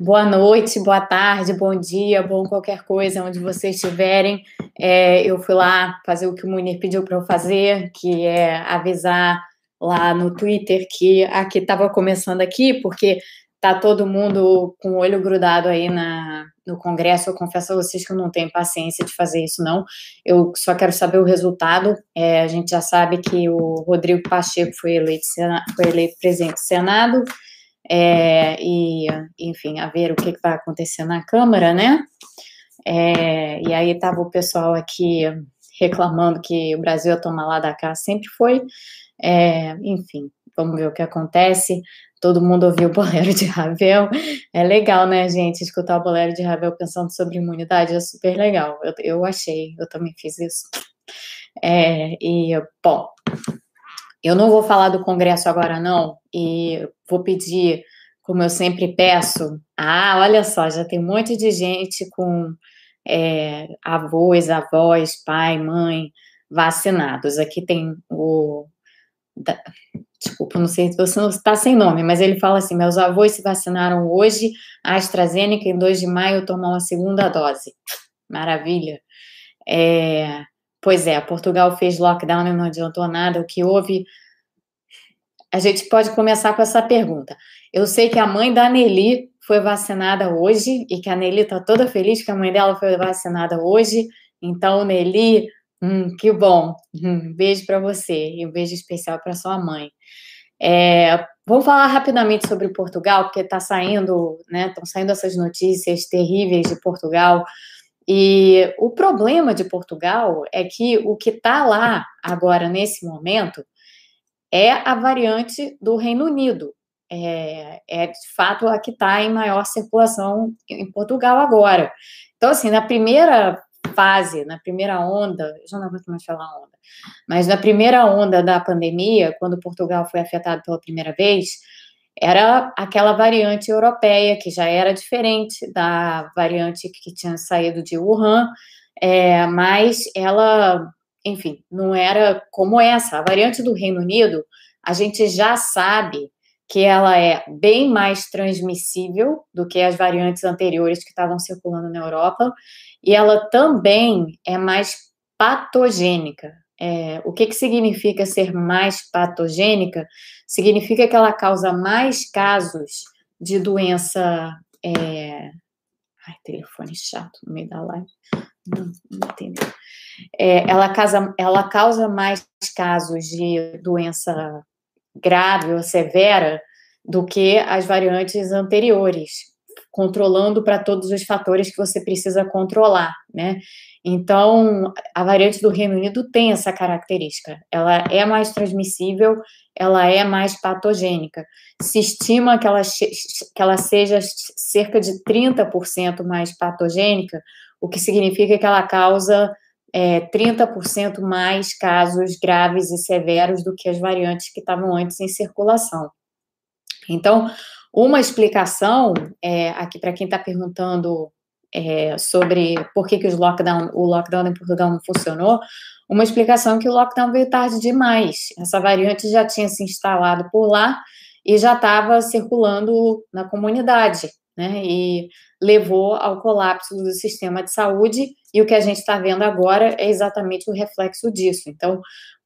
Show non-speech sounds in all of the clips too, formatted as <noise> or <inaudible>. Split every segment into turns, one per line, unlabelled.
Boa noite, boa tarde, bom dia, bom qualquer coisa, onde vocês estiverem. É, eu fui lá fazer o que o Munir pediu para eu fazer, que é avisar lá no Twitter que aqui estava começando aqui, porque tá todo mundo com o olho grudado aí na, no Congresso. Eu confesso a vocês que eu não tenho paciência de fazer isso, não. Eu só quero saber o resultado. É, a gente já sabe que o Rodrigo Pacheco foi eleito, foi eleito presidente do Senado. É, e, enfim, a ver o que, vai acontecer na Câmara, né? É, e aí estava o pessoal aqui reclamando que o Brasil ia tomar lá da cá, sempre foi. É, enfim, vamos ver o que acontece. Todo mundo ouviu o bolero de Ravel. É legal, né, gente? Escutar o bolero de Ravel pensando sobre imunidade é super legal. Eu, eu achei, eu também fiz isso. É, e, bom, eu não vou falar do Congresso agora, não, e vou pedir, como eu sempre peço. Ah, olha só, já tem um monte de gente com é, avós, avós, pai, mãe vacinados. Aqui tem o da, desculpa, não sei se você não está sem nome, mas ele fala assim: meus avós se vacinaram hoje, a AstraZeneca, em 2 de maio, tomou a segunda dose. Maravilha. É, pois é, Portugal fez lockdown e não adiantou nada. O que houve. A gente pode começar com essa pergunta. Eu sei que a mãe da Nelly foi vacinada hoje e que a Nelly está toda feliz que a mãe dela foi vacinada hoje. Então, Nelly, Hum, que bom. Hum, beijo para você e um beijo especial para sua mãe. É, vamos falar rapidamente sobre Portugal, porque está saindo, né? Estão saindo essas notícias terríveis de Portugal. E o problema de Portugal é que o que está lá agora, nesse momento, é a variante do Reino Unido. É, é de fato a que está em maior circulação em Portugal agora. Então, assim, na primeira fase, na primeira onda, já não aguento mais falar onda, mas na primeira onda da pandemia, quando Portugal foi afetado pela primeira vez, era aquela variante europeia, que já era diferente da variante que tinha saído de Wuhan, é, mas ela, enfim, não era como essa. A variante do Reino Unido, a gente já sabe que ela é bem mais transmissível do que as variantes anteriores que estavam circulando na Europa, e ela também é mais patogênica. É, o que, que significa ser mais patogênica? Significa que ela causa mais casos de doença. É... Ai, telefone chato no meio da live. Não, não. É, ela, causa, ela causa mais casos de doença grave ou severa do que as variantes anteriores controlando para todos os fatores que você precisa controlar, né? Então, a variante do Reino Unido tem essa característica. Ela é mais transmissível, ela é mais patogênica. Se estima que ela, que ela seja cerca de 30% mais patogênica, o que significa que ela causa é, 30% mais casos graves e severos do que as variantes que estavam antes em circulação. Então, uma explicação, é, aqui para quem está perguntando é, sobre por que, que os lockdown, o lockdown em Portugal não funcionou, uma explicação é que o lockdown veio tarde demais. Essa variante já tinha se instalado por lá e já estava circulando na comunidade, né? E levou ao colapso do sistema de saúde. E o que a gente está vendo agora é exatamente o reflexo disso. Então,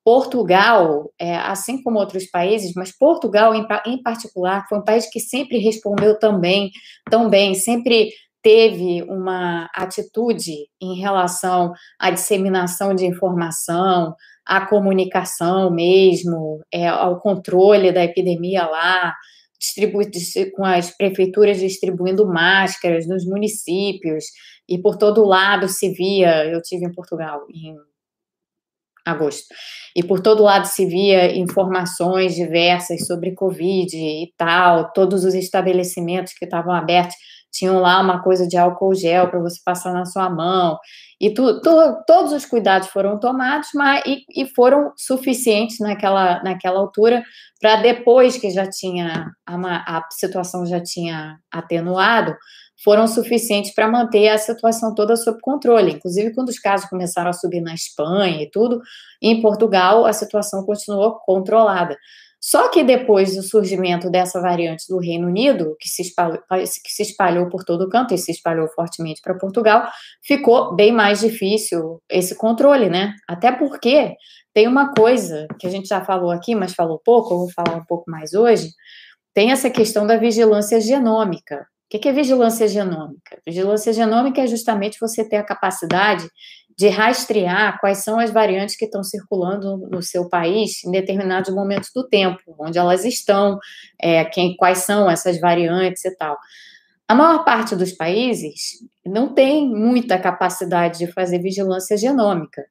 Portugal, é, assim como outros países, mas Portugal em, em, particular foi um país que sempre respondeu também, tão bem, sempre teve uma atitude em relação à disseminação de informação, à comunicação mesmo, é, ao controle da epidemia lá, com as prefeituras distribuindo máscaras nos municípios, e por todo lado se via, eu tive em Portugal em agosto. E por todo lado se via informações diversas sobre Covid e tal, todos os estabelecimentos que estavam abertos tinham lá uma coisa de álcool gel para você passar na sua mão. E tu, tu, todos os cuidados foram tomados, mas e, e foram suficientes naquela, naquela altura para depois que já tinha a, a situação já tinha atenuado, foram suficientes para manter a situação toda sob controle. Inclusive, quando os casos começaram a subir na Espanha e tudo, em Portugal a situação continuou controlada. Só que depois do surgimento dessa variante do Reino Unido, que se espalhou, que se espalhou por todo o canto e se espalhou fortemente para Portugal, ficou bem mais difícil esse controle, né? Até porque tem uma coisa que a gente já falou aqui, mas falou pouco, eu vou falar um pouco mais hoje, tem essa questão da vigilância genômica. O que é vigilância genômica? Vigilância genômica é justamente você ter a capacidade de rastrear quais são as variantes que estão circulando no seu país em determinados momentos do tempo, onde elas estão, é, quem, quais são essas variantes e tal. A maior parte dos países não tem muita capacidade de fazer vigilância genômica.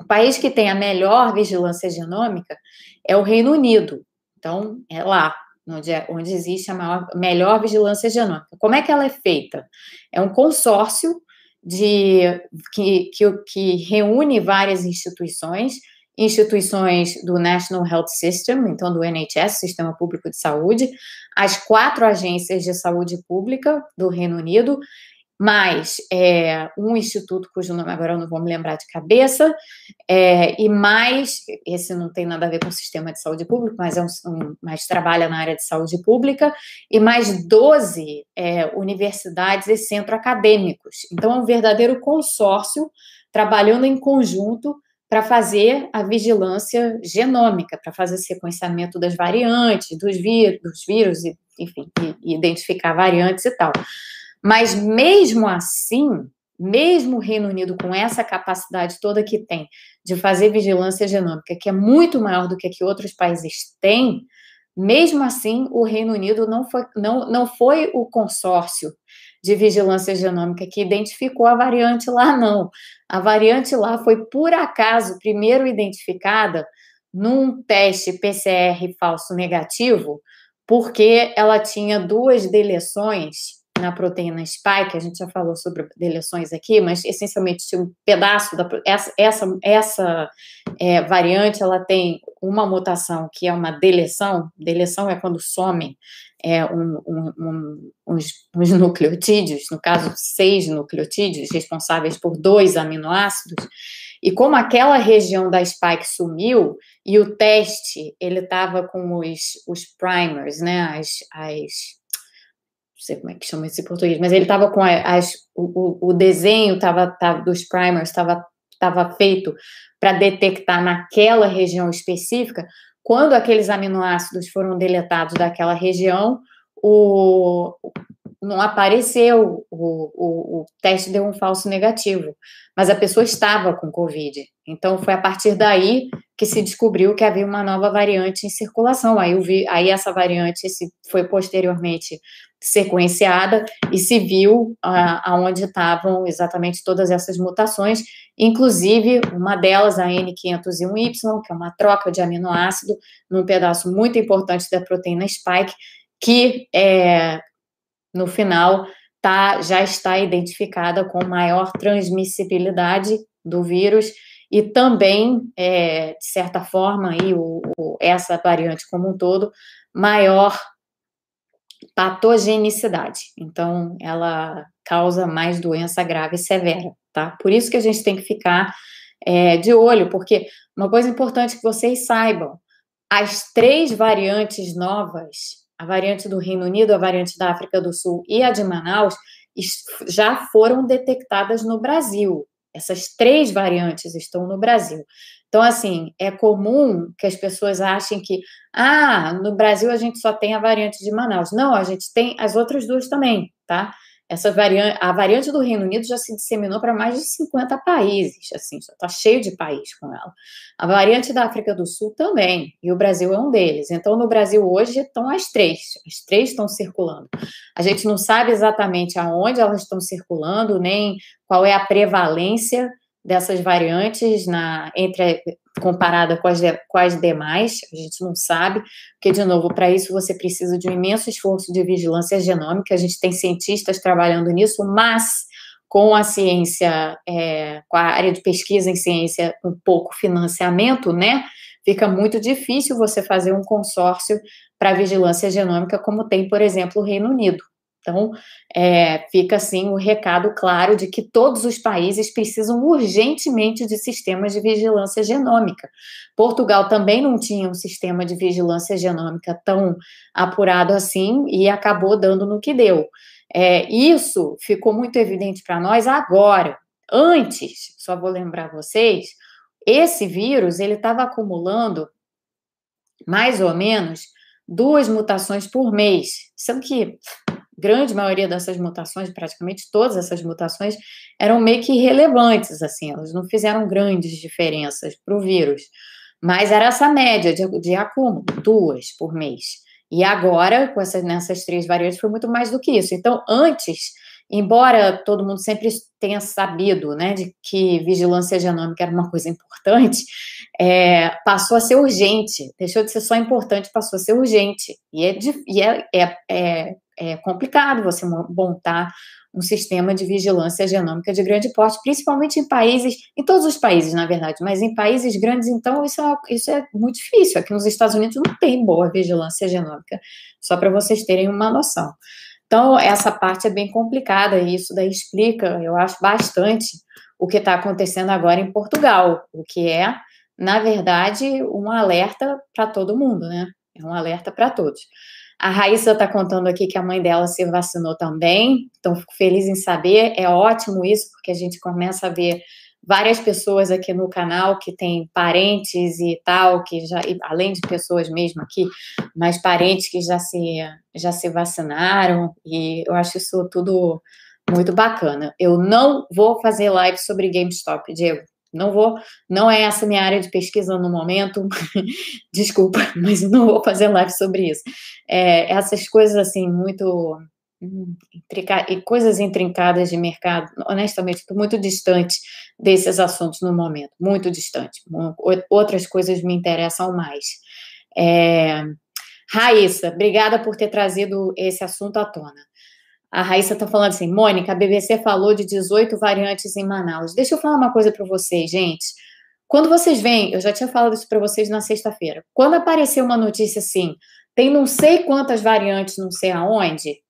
O país que tem a melhor vigilância genômica é o Reino Unido. Então, é lá onde, é, onde existe a maior, melhor vigilância genômica. Como é que ela é feita? É um consórcio de que, que, que reúne várias instituições, instituições do National Health System, então do NHS, Sistema Público de Saúde, as quatro agências de saúde pública do Reino Unido, mais é, um instituto cujo nome agora eu não vou me lembrar de cabeça, é, e mais, esse não tem nada a ver com o sistema de saúde público, mas, é um, um mas trabalha na área de saúde pública, e mais 12 é, universidades e centros acadêmicos. Então, é um verdadeiro consórcio trabalhando em conjunto para fazer a vigilância genômica, para fazer sequenciamento das variantes, dos, vírus, dos vírus, e, enfim, e, e identificar variantes e tal. Mas mesmo assim, mesmo o Reino Unido com essa capacidade toda que tem de fazer vigilância genômica, que é muito maior do que que outros países têm, mesmo assim, o Reino Unido não foi, não, não foi o consórcio de vigilância genômica que identificou a variante lá, não. A variante lá foi, por acaso, primeiro identificada num teste PCR falso negativo, porque ela tinha duas deleções na proteína spike, a gente já falou sobre deleções aqui, mas essencialmente um pedaço da essa essa, essa é, variante, ela tem uma mutação que é uma deleção. Deleção é quando somem é, um, um, um, uns, uns nucleotídeos, no caso seis nucleotídeos responsáveis por dois aminoácidos. E como aquela região da spike sumiu e o teste ele estava com os, os primers, né, as, as não sei como é que chama esse português, mas ele estava com as, o, o desenho tava, tava, dos primers estava tava feito para detectar naquela região específica. Quando aqueles aminoácidos foram deletados daquela região, o, não apareceu, o, o, o teste deu um falso negativo, mas a pessoa estava com Covid. Então, foi a partir daí que se descobriu que havia uma nova variante em circulação. Aí, vi, aí essa variante se, foi posteriormente sequenciada e se viu ah, aonde estavam exatamente todas essas mutações, inclusive uma delas, a N501Y, que é uma troca de aminoácido num pedaço muito importante da proteína spike, que é, no final tá, já está identificada com maior transmissibilidade do vírus e também, é, de certa forma, aí, o, o, essa variante como um todo, maior patogenicidade. Então, ela causa mais doença grave e severa, tá? Por isso que a gente tem que ficar é, de olho, porque uma coisa importante que vocês saibam: as três variantes novas, a variante do Reino Unido, a variante da África do Sul e a de Manaus, já foram detectadas no Brasil. Essas três variantes estão no Brasil. Então, assim, é comum que as pessoas achem que, ah, no Brasil a gente só tem a variante de Manaus. Não, a gente tem as outras duas também, tá? Essa variante, a variante do Reino Unido já se disseminou para mais de 50 países, assim, já está cheio de país com ela. A variante da África do Sul também, e o Brasil é um deles. Então, no Brasil hoje estão as três, as três estão circulando. A gente não sabe exatamente aonde elas estão circulando, nem qual é a prevalência dessas variantes na entre comparada com as, com as demais, a gente não sabe, porque, de novo, para isso você precisa de um imenso esforço de vigilância genômica, a gente tem cientistas trabalhando nisso, mas com a ciência, é, com a área de pesquisa em ciência, um pouco financiamento, né? Fica muito difícil você fazer um consórcio para vigilância genômica, como tem, por exemplo, o Reino Unido, Então, é, fica assim o recado claro de que todos os países precisam urgentemente de sistemas de vigilância genômica. Portugal também não tinha um sistema de vigilância genômica tão apurado assim e acabou dando no que deu. É, isso ficou muito evidente para nós agora. Antes, só vou lembrar vocês, esse vírus ele estava acumulando mais ou menos duas mutações por mês, sendo que grande maioria dessas mutações, praticamente todas essas mutações, eram meio que irrelevantes, assim, elas não fizeram grandes diferenças para o vírus. Mas era essa média de, de acúmulo, duas por mês. E agora, com essas, nessas três variantes, foi muito mais do que isso. Então, antes, embora todo mundo sempre tenha sabido né, de que vigilância genômica era uma coisa importante, é, passou a ser urgente. Deixou de ser só importante, passou a ser urgente. E é, e é, é, é é complicado você montar um sistema de vigilância genômica de grande porte, principalmente em países, em todos os países, na verdade, mas em países grandes, então, isso é, isso é muito difícil. Aqui nos Estados Unidos não tem boa vigilância genômica, só para vocês terem uma noção. Então, essa parte é bem complicada, e isso daí explica, eu acho, bastante o que está acontecendo agora em Portugal, o que é, na verdade, um alerta para todo mundo, né? É um alerta para todos. A Raíssa está contando aqui que a mãe dela se vacinou também, então fico feliz em saber. É ótimo isso, porque a gente começa a ver várias pessoas aqui no canal que têm parentes e tal, que já, além de pessoas mesmo aqui, mas parentes que já se, já se vacinaram, e eu acho isso tudo muito bacana. Eu não vou fazer live sobre GameStop, Diego. Não vou, não é essa minha área de pesquisa no momento, <laughs> desculpa, mas não vou fazer live sobre isso. É, essas coisas assim, muito e coisas intrincadas de mercado, honestamente, estou muito distante desses assuntos no momento, muito distante. Outras coisas me interessam mais. É, Raíssa, obrigada por ter trazido esse assunto à tona. A Raíssa está falando assim, Mônica, a BBC falou de 18 variantes em Manaus. Deixa eu falar uma coisa para vocês, gente. Quando vocês veem, eu já tinha falado isso para vocês na sexta-feira. Quando aparecer uma notícia assim, tem não sei quantas variantes, não sei aonde,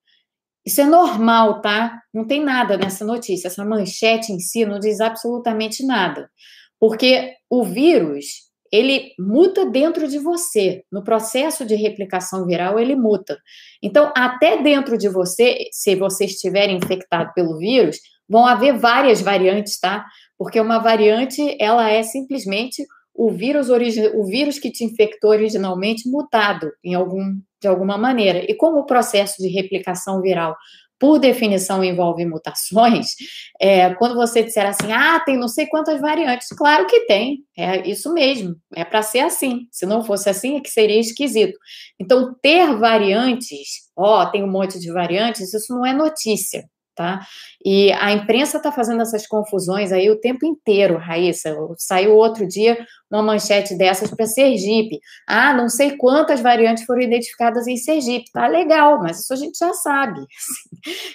isso é normal, tá? Não tem nada nessa notícia. Essa manchete em si não diz absolutamente nada. Porque o vírus, ele muta dentro de você. No processo de replicação viral, ele muta. Então, até dentro de você, se você estiver infectado pelo vírus, vão haver várias variantes, tá? Porque uma variante, ela é simplesmente o vírus, o vírus que te infectou originalmente mutado em algum, de alguma maneira. E como o processo de replicação viral por definição, envolve mutações, <laughs> é, quando você disser assim, ah, tem não sei quantas variantes, claro que tem, é isso mesmo, é para ser assim. Se não fosse assim, é que seria esquisito. Então, ter variantes, ó, tem um monte de variantes, isso não é notícia tá? E a imprensa está fazendo essas confusões aí o tempo inteiro, Raíssa. Saiu outro dia uma manchete dessas para Sergipe. Ah, não sei quantas variantes foram identificadas em Sergipe. Tá legal, mas isso a gente já sabe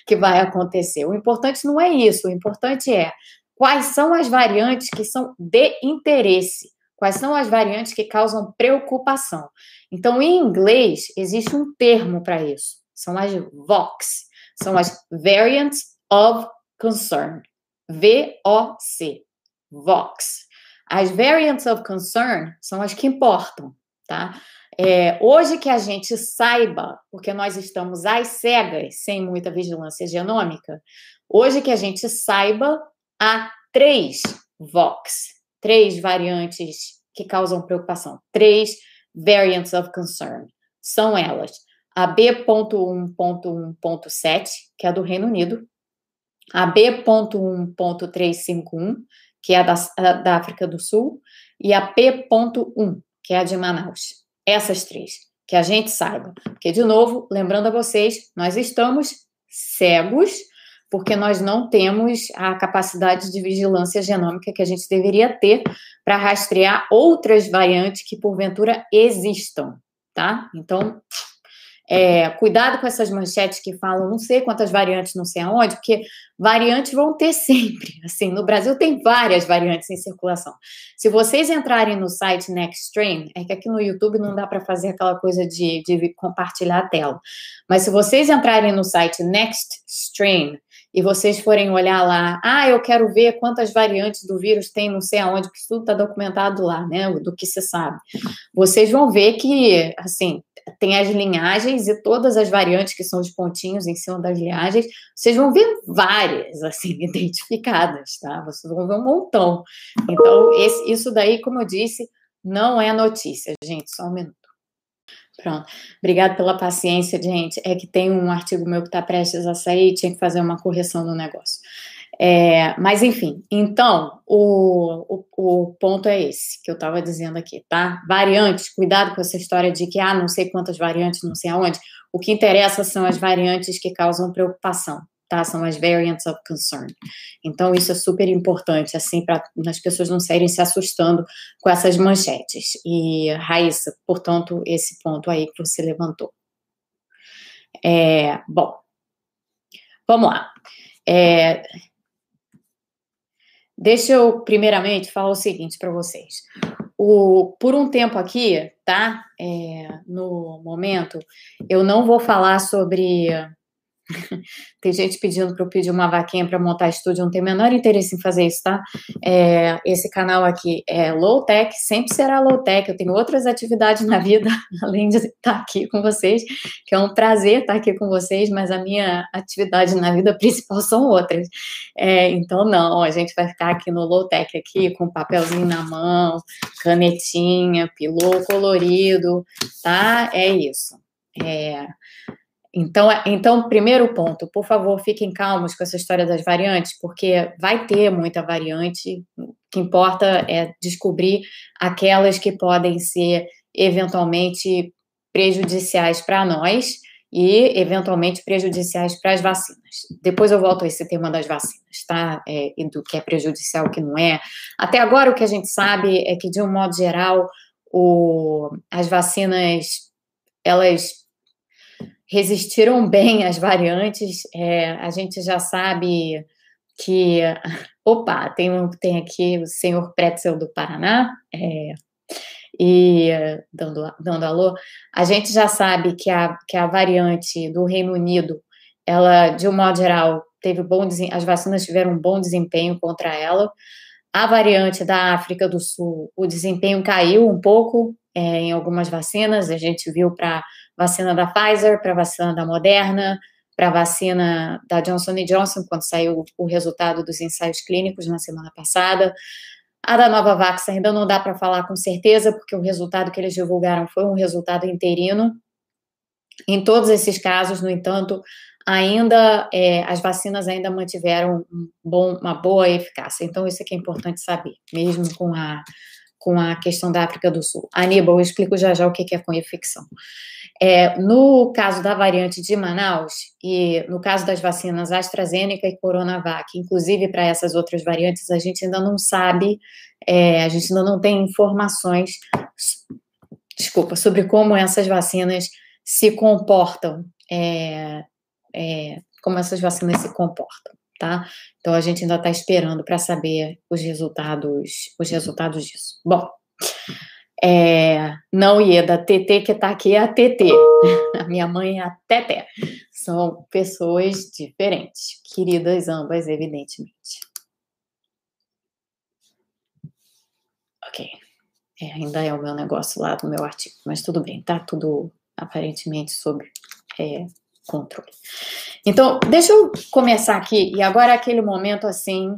que vai acontecer. O importante não é isso, o importante é quais são as variantes que são de interesse. Quais são as variantes que causam preocupação? Então, em inglês, existe um termo para isso. São as VOX, são as Variants of Concern. V-O-C. VOX. As Variants of Concern são as que importam, tá? É, hoje que a gente saiba, porque nós estamos às cegas, sem muita vigilância genômica, hoje que a gente saiba, há três VOX, três variantes que causam preocupação, três variants of concern. São elas a B.1.1.7, que é do Reino Unido, a B.1.351, que é da, da África do Sul, e a P.1, que é a de Manaus. Essas três, que a gente saiba. Porque, de novo, lembrando a vocês, nós estamos cegos, porque nós não temos a capacidade de vigilância genômica que a gente deveria ter para rastrear outras variantes que, porventura, existam, tá? Então, É, cuidado com essas manchetes que falam não sei quantas variantes, não sei aonde, porque variantes vão ter sempre. <laughs> Assim, no Brasil tem várias variantes em circulação. Se vocês entrarem no site Nextstrain, é que aqui no YouTube não dá para fazer aquela coisa de, de compartilhar a tela. Mas se vocês entrarem no site Nextstrain, e vocês forem olhar lá, ah, eu quero ver quantas variantes do vírus tem, não sei aonde, porque tudo está documentado lá, né, do que se sabe. Vocês vão ver que, assim, tem as linhagens e todas as variantes que são os pontinhos em cima das linhagens, vocês vão ver várias, assim, <laughs> identificadas, tá? Vocês vão ver um montão. Então, esse, isso daí, como eu disse, não é notícia, gente, só um minuto. Pronto. Obrigado pela paciência, gente. É que tem um artigo meu que está prestes a sair, tinha que fazer uma correção no negócio. É, mas, enfim, então, o, o, o, ponto é esse que eu estava dizendo aqui, tá? Variantes, cuidado com essa história de que, ah, não sei quantas variantes, não sei aonde. O que interessa são as variantes que causam preocupação, tá? São as variants of concern. Então, isso é super importante, assim, para as pessoas não saírem se assustando com essas manchetes. E, Raíssa, portanto, esse ponto aí que você levantou. É, bom, vamos lá. É, deixa eu, primeiramente, falar o seguinte para vocês. O, por um tempo aqui, tá? É, no momento, eu não vou falar sobre <laughs> Tem gente pedindo para eu pedir uma vaquinha para montar estúdio, não tem o menor interesse em fazer isso, tá? É, esse canal aqui é low tech, sempre será low tech. Eu tenho outras atividades na vida, <laughs> além de estar aqui com vocês, que é um prazer estar aqui com vocês, mas a minha atividade na vida <laughs> principal são outras. É, então, não, a gente vai ficar aqui no low tech, aqui, com papelzinho na mão, canetinha, pilô colorido, tá? É isso. É, então, é, então, primeiro ponto, por favor, fiquem calmos com essa história das variantes, porque vai ter muita variante. O que importa é descobrir aquelas que podem ser eventualmente prejudiciais para nós e eventualmente prejudiciais para as vacinas. Depois eu volto a esse tema das vacinas, tá? É, e do que é prejudicial, o que não é. Até agora, o que a gente sabe é que, de um modo geral, o, as vacinas elas resistiram <laughs> bem às variantes. É, a gente já sabe que. <laughs> Opa, tem, tem aqui o senhor Pretzel do Paraná. É, e dando, dando alô, a gente já sabe que a, que a variante do Reino Unido, ela, de um modo geral, teve bom as vacinas tiveram um bom desempenho contra ela. A variante da África do Sul, o desempenho caiu um pouco é, em algumas vacinas, a gente viu para vacina da Pfizer, para vacina da Moderna, para vacina da Johnson Johnson, quando saiu o resultado dos ensaios clínicos na semana passada. A da Novavax ainda não dá para falar com certeza, porque o resultado que eles divulgaram foi um resultado interino. Em todos esses casos, no entanto, ainda é, as vacinas ainda mantiveram um bom, uma boa eficácia. Então, isso é que é importante saber, mesmo com a, com a questão da África do Sul. Aníbal, eu explico já já o que é co-infecção. É, no caso da variante de Manaus e no caso das vacinas AstraZeneca e Coronavac, inclusive para essas outras variantes, a gente ainda não sabe, é, a gente ainda não tem informações, desculpa, sobre como essas vacinas se comportam, é, é como essas vacinas se comportam, tá? Então a gente ainda está esperando para saber os resultados, os resultados disso. Bom. É, não Ieda, TT que está aqui é a TT. <laughs> A minha mãe é a Teté. São pessoas diferentes, queridas ambas, evidentemente. Ok. É, ainda é o meu negócio lá do meu artigo, mas tudo bem, tá tudo aparentemente sob é, controle. Então, deixa eu começar aqui, e agora é aquele momento assim,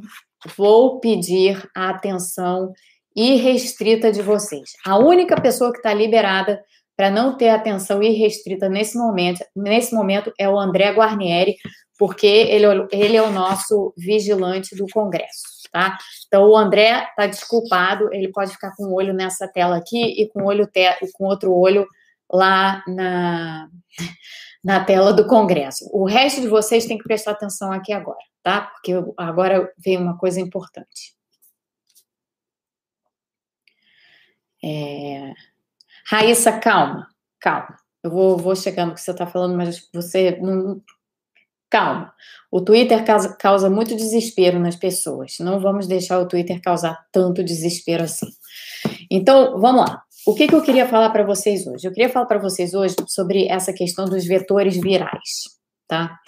vou pedir a atenção irrestrita de vocês. A única pessoa que está liberada para não ter atenção irrestrita nesse momento, nesse momento é o André Guarnieri, porque ele, ele é o nosso vigilante do Congresso, tá? Então o André está desculpado, ele pode ficar com o um olho nessa tela aqui e com olho te, com outro olho lá na na tela do Congresso. O resto de vocês tem que prestar atenção aqui agora, tá? Porque agora vem uma coisa importante. É... Raíssa, calma, calma. Eu vou, vou chegar no que você está falando, mas você não. Calma. O Twitter causa, causa muito desespero nas pessoas. Não vamos deixar o Twitter causar tanto desespero assim. Então, vamos lá. O que, que eu queria falar para vocês hoje? Eu queria falar para vocês hoje sobre essa questão dos vetores virais, tá?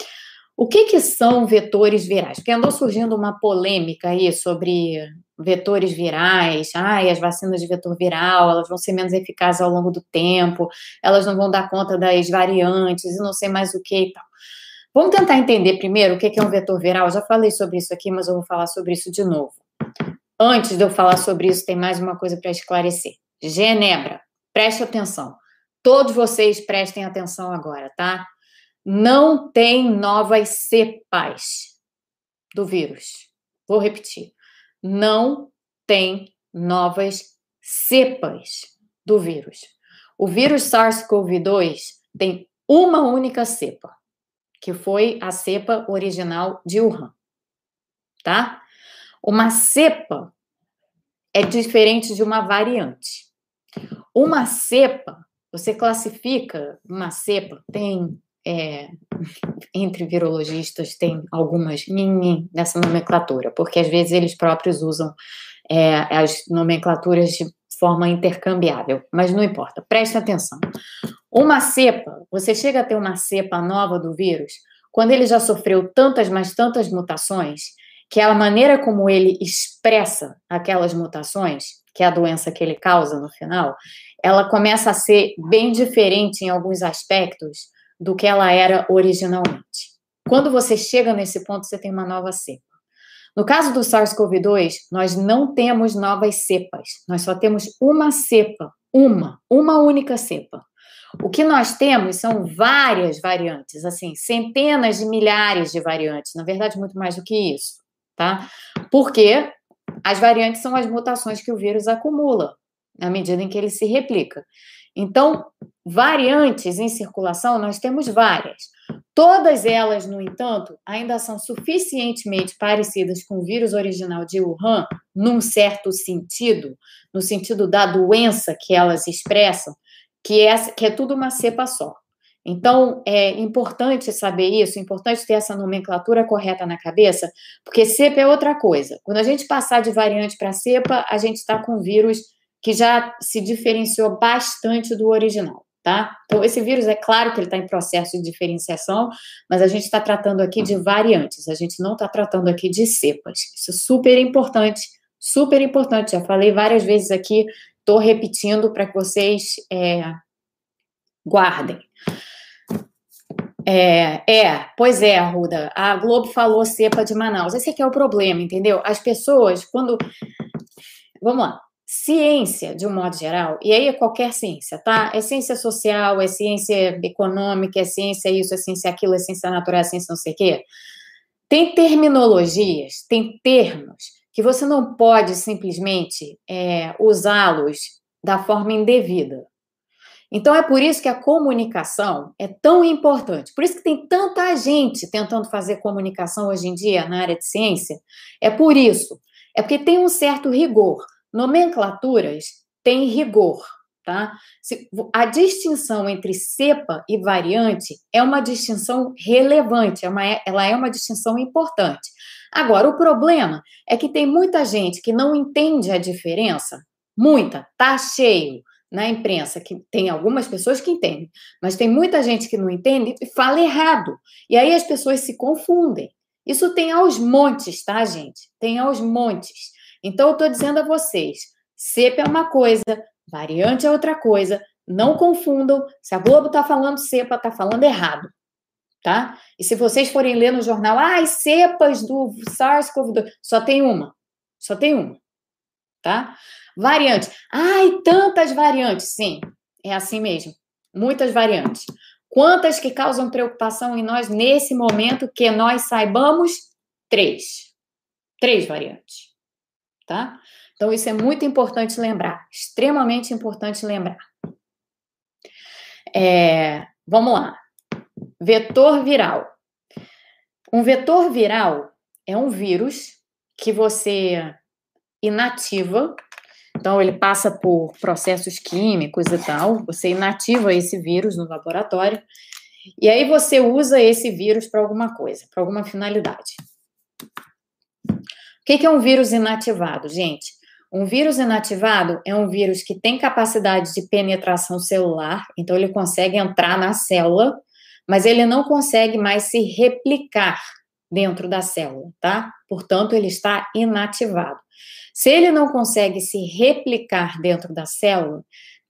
O que, que são vetores virais? Porque andou surgindo uma polêmica aí sobre vetores virais, ai, as vacinas de vetor viral, elas vão ser menos eficazes ao longo do tempo, elas não vão dar conta das variantes e não sei mais o que e tal. Vamos tentar entender primeiro o que é um vetor viral. Eu já falei sobre isso aqui, mas eu vou falar sobre isso de novo. Antes de eu falar sobre isso, tem mais uma coisa para esclarecer. Genebra, preste atenção. Todos vocês prestem atenção agora, tá? Não tem novas cepas do vírus. Vou repetir. Não tem novas cepas do vírus. O vírus SARS-CoV-2 tem uma única cepa, que foi a cepa original de Wuhan. Tá? Uma cepa é diferente de uma variante. Uma cepa, você classifica uma cepa, tem é, entre virologistas tem algumas nessa nomenclatura, porque às vezes eles próprios usam é, as nomenclaturas de forma intercambiável, mas não importa, preste atenção. Uma cepa, você chega a ter uma cepa nova do vírus quando ele já sofreu tantas, mas tantas mutações, que a maneira como ele expressa aquelas mutações que é a doença que ele causa no final, ela começa a ser bem diferente em alguns aspectos do que ela era originalmente. Quando você chega nesse ponto, você tem uma nova cepa. No caso do SARS-CoV-2, nós não temos novas cepas, nós só temos uma cepa, uma, uma única cepa. O que nós temos são várias variantes, assim, centenas de milhares de variantes, na verdade, muito mais do que isso, tá? Porque as variantes são as mutações que o vírus acumula na medida em que ele se replica. Então, variantes em circulação nós temos várias. Todas elas, no entanto, ainda são suficientemente parecidas com o vírus original de Wuhan, num certo sentido, no sentido da doença que elas expressam, que é, que é tudo uma cepa só. Então, é importante saber isso, é importante ter essa nomenclatura correta na cabeça, porque cepa é outra coisa. Quando a gente passar de variante para cepa, a gente está com vírus que já se diferenciou bastante do original, tá? Então, esse vírus, é claro que ele está em processo de diferenciação, mas a gente está tratando aqui de variantes, a gente não está tratando aqui de cepas. Isso é super importante, super importante. Já falei várias vezes aqui, estou repetindo para que vocês é, guardem. É, é, pois é, Ruda. A Globo falou cepa de Manaus. Esse aqui é o problema, entendeu? As pessoas, quando. Vamos lá. Ciência, de um modo geral, e aí é qualquer ciência, tá? É ciência social, é ciência econômica, é ciência isso, é ciência aquilo, é ciência natural, é ciência não sei o quê. Tem terminologias, tem termos que você não pode simplesmente é, usá-los da forma indevida. Então é por isso que a comunicação é tão importante. Por isso que tem tanta gente tentando fazer comunicação hoje em dia na área de ciência. É por isso. É porque tem um certo rigor. Nomenclaturas têm rigor, tá? A distinção entre cepa e variante é uma distinção relevante, é uma, ela é uma distinção importante. Agora, o problema é que tem muita gente que não entende a diferença, muita, tá cheio na imprensa, que tem algumas pessoas que entendem, mas tem muita gente que não entende e fala errado. E aí as pessoas se confundem. Isso tem aos montes, tá, gente? Tem aos montes. Então, eu estou dizendo a vocês: cepa é uma coisa, variante é outra coisa. Não confundam. Se a Globo está falando cepa, está falando errado. Tá? E se vocês forem ler no jornal, ah, as cepas do SARS-CoV-2, só tem uma. Só tem uma. Tá? Variante. Ai, tantas variantes. Sim, é assim mesmo. Muitas variantes. Quantas que causam preocupação em nós nesse momento que nós saibamos? Três. Três variantes. Tá? Então, isso é muito importante lembrar. Extremamente importante lembrar. É, vamos lá. Vetor viral. Um vetor viral é um vírus que você inativa Então, ele passa por processos químicos e tal. Você inativa esse vírus no laboratório. E aí você usa esse vírus para alguma coisa, para alguma finalidade. O que é um vírus inativado, gente? Um vírus inativado é um vírus que tem capacidade de penetração celular, então ele consegue entrar na célula, mas ele não consegue mais se replicar dentro da célula, tá? Portanto, ele está inativado. Se ele não consegue se replicar dentro da célula,